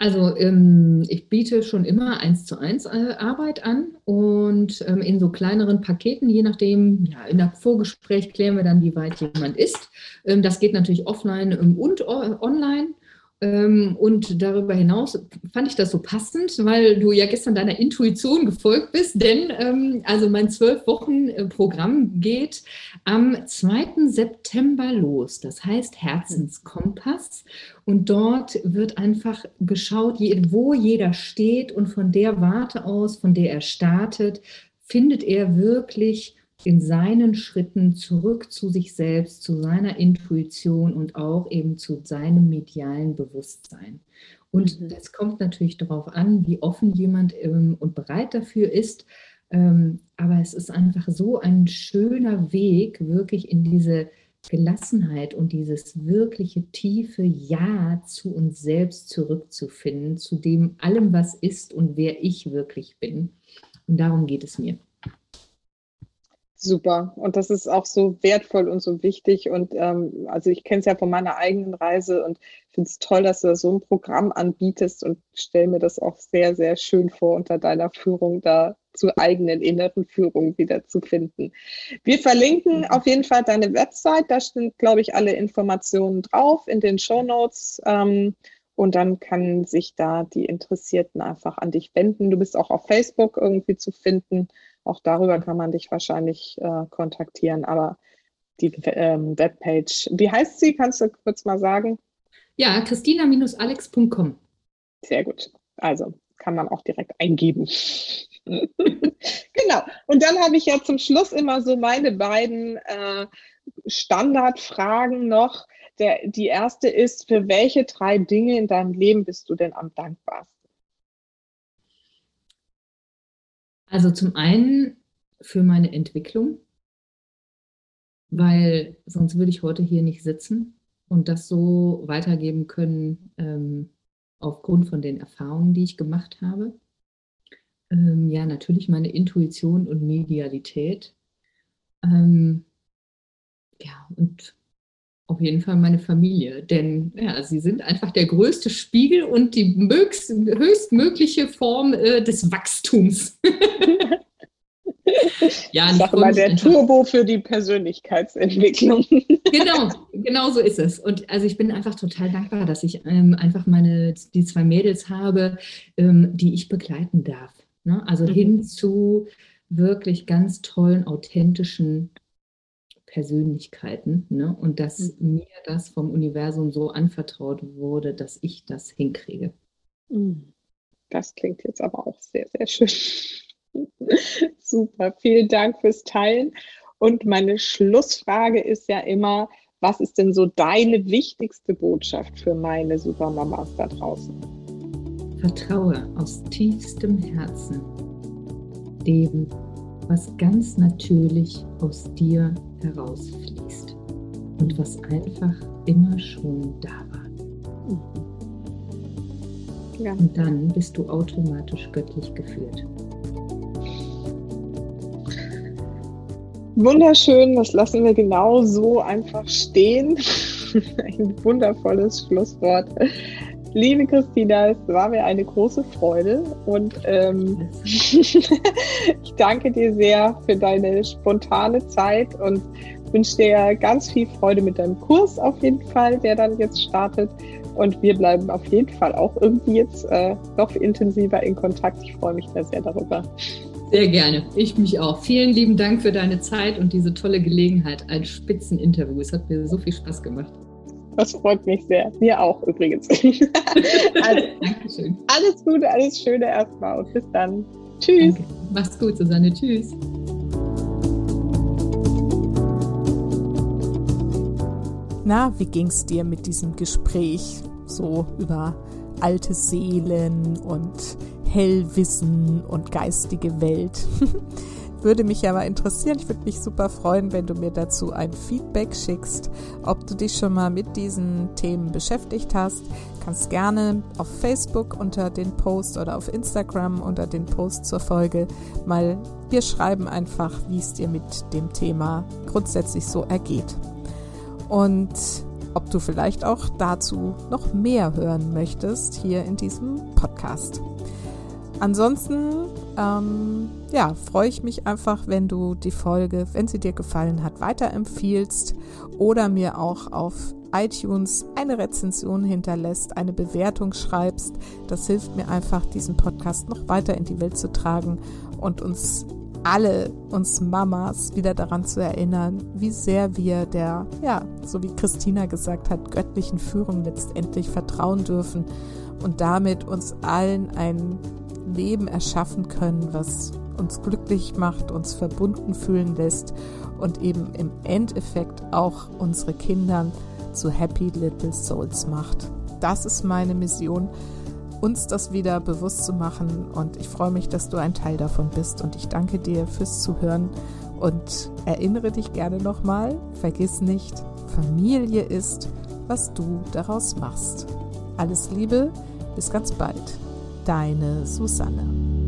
Also ähm, ich biete schon immer eins zu eins äh, Arbeit an und ähm, in so kleineren Paketen, je nachdem, ja, in der Vorgespräch klären wir dann, wie weit jemand ist. Ähm, das geht natürlich offline ähm, und online. Ähm, und darüber hinaus fand ich das so passend, weil du ja gestern deiner Intuition gefolgt bist, denn ähm, also mein zwölf Wochen Programm geht am 2. September los. Das heißt Herzenskompass. Und dort wird einfach geschaut, wo jeder steht und von der Warte aus, von der er startet, findet er wirklich in seinen Schritten zurück zu sich selbst, zu seiner Intuition und auch eben zu seinem medialen Bewusstsein. Und mhm. es kommt natürlich darauf an, wie offen jemand ähm, und bereit dafür ist. Ähm, aber es ist einfach so ein schöner Weg, wirklich in diese Gelassenheit und dieses wirkliche tiefe Ja zu uns selbst zurückzufinden, zu dem allem, was ist und wer ich wirklich bin. Und darum geht es mir. Super. Und das ist auch so wertvoll und so wichtig. Und ähm, also ich kenne es ja von meiner eigenen Reise und finde es toll, dass du so ein Programm anbietest und stelle mir das auch sehr, sehr schön vor, unter deiner Führung da zur eigenen inneren Führung wieder zu finden. Wir verlinken mhm. auf jeden Fall deine Website. Da sind, glaube ich, alle Informationen drauf in den Show Notes. Ähm, und dann kann sich da die Interessierten einfach an dich wenden. Du bist auch auf Facebook irgendwie zu finden. Auch darüber kann man dich wahrscheinlich äh, kontaktieren. Aber die ähm, Webpage, wie heißt sie? Kannst du kurz mal sagen? Ja, christina-alex.com. Sehr gut. Also kann man auch direkt eingeben. genau. Und dann habe ich ja zum Schluss immer so meine beiden äh, Standardfragen noch. Der, die erste ist, für welche drei Dinge in deinem Leben bist du denn am dankbarsten? Also zum einen für meine Entwicklung, weil sonst würde ich heute hier nicht sitzen und das so weitergeben können ähm, aufgrund von den Erfahrungen, die ich gemacht habe. Ähm, ja, natürlich meine Intuition und Medialität. Ähm, ja, und auf jeden Fall meine Familie, denn ja, sie sind einfach der größte Spiegel und die mögst, höchstmögliche Form äh, des Wachstums. ja, ich sage mal, der Turbo für die Persönlichkeitsentwicklung. genau, genau so ist es. Und also ich bin einfach total dankbar, dass ich ähm, einfach meine, die zwei Mädels habe, ähm, die ich begleiten darf. Ne? Also mhm. hin zu wirklich ganz tollen, authentischen Persönlichkeiten. Ne? Und dass mhm. mir das vom Universum so anvertraut wurde, dass ich das hinkriege. Mhm. Das klingt jetzt aber auch sehr, sehr schön. Super, vielen Dank fürs Teilen. Und meine Schlussfrage ist ja immer, was ist denn so deine wichtigste Botschaft für meine Supermamas da draußen? Vertraue aus tiefstem Herzen dem, was ganz natürlich aus dir herausfließt und was einfach immer schon da war. Ja. Und dann bist du automatisch göttlich geführt. Wunderschön, das lassen wir genau so einfach stehen. Ein wundervolles Schlusswort. Liebe Christina, es war mir eine große Freude und ähm, ich danke dir sehr für deine spontane Zeit und wünsche dir ganz viel Freude mit deinem Kurs auf jeden Fall, der dann jetzt startet. Und wir bleiben auf jeden Fall auch irgendwie jetzt äh, noch intensiver in Kontakt. Ich freue mich da sehr darüber. Sehr gerne. Ich mich auch. Vielen lieben Dank für deine Zeit und diese tolle Gelegenheit. Ein Spitzeninterview. Es hat mir so viel Spaß gemacht. Das freut mich sehr. Mir auch übrigens. also, Dankeschön. Alles Gute, alles Schöne erstmal und bis dann. Tschüss. Danke. Mach's gut, Susanne. Tschüss. Na, wie ging's dir mit diesem Gespräch? So über alte Seelen und Hellwissen und geistige Welt. Würde mich aber interessieren, ich würde mich super freuen, wenn du mir dazu ein Feedback schickst, ob du dich schon mal mit diesen Themen beschäftigt hast. Kannst gerne auf Facebook unter den Post oder auf Instagram unter den Post zur Folge mal wir schreiben einfach, wie es dir mit dem Thema grundsätzlich so ergeht. Und ob du vielleicht auch dazu noch mehr hören möchtest hier in diesem Podcast. Ansonsten ähm, ja, freue ich mich einfach, wenn du die Folge, wenn sie dir gefallen hat, weiterempfiehlst oder mir auch auf iTunes eine Rezension hinterlässt, eine Bewertung schreibst. Das hilft mir einfach, diesen Podcast noch weiter in die Welt zu tragen und uns alle, uns Mamas, wieder daran zu erinnern, wie sehr wir der, ja, so wie Christina gesagt hat, göttlichen Führung letztendlich vertrauen dürfen und damit uns allen ein Leben erschaffen können, was uns glücklich macht, uns verbunden fühlen lässt und eben im Endeffekt auch unsere Kinder zu Happy Little Souls macht. Das ist meine Mission, uns das wieder bewusst zu machen und ich freue mich, dass du ein Teil davon bist und ich danke dir fürs Zuhören und erinnere dich gerne nochmal, vergiss nicht, Familie ist, was du daraus machst. Alles Liebe, bis ganz bald. Deine Susanne.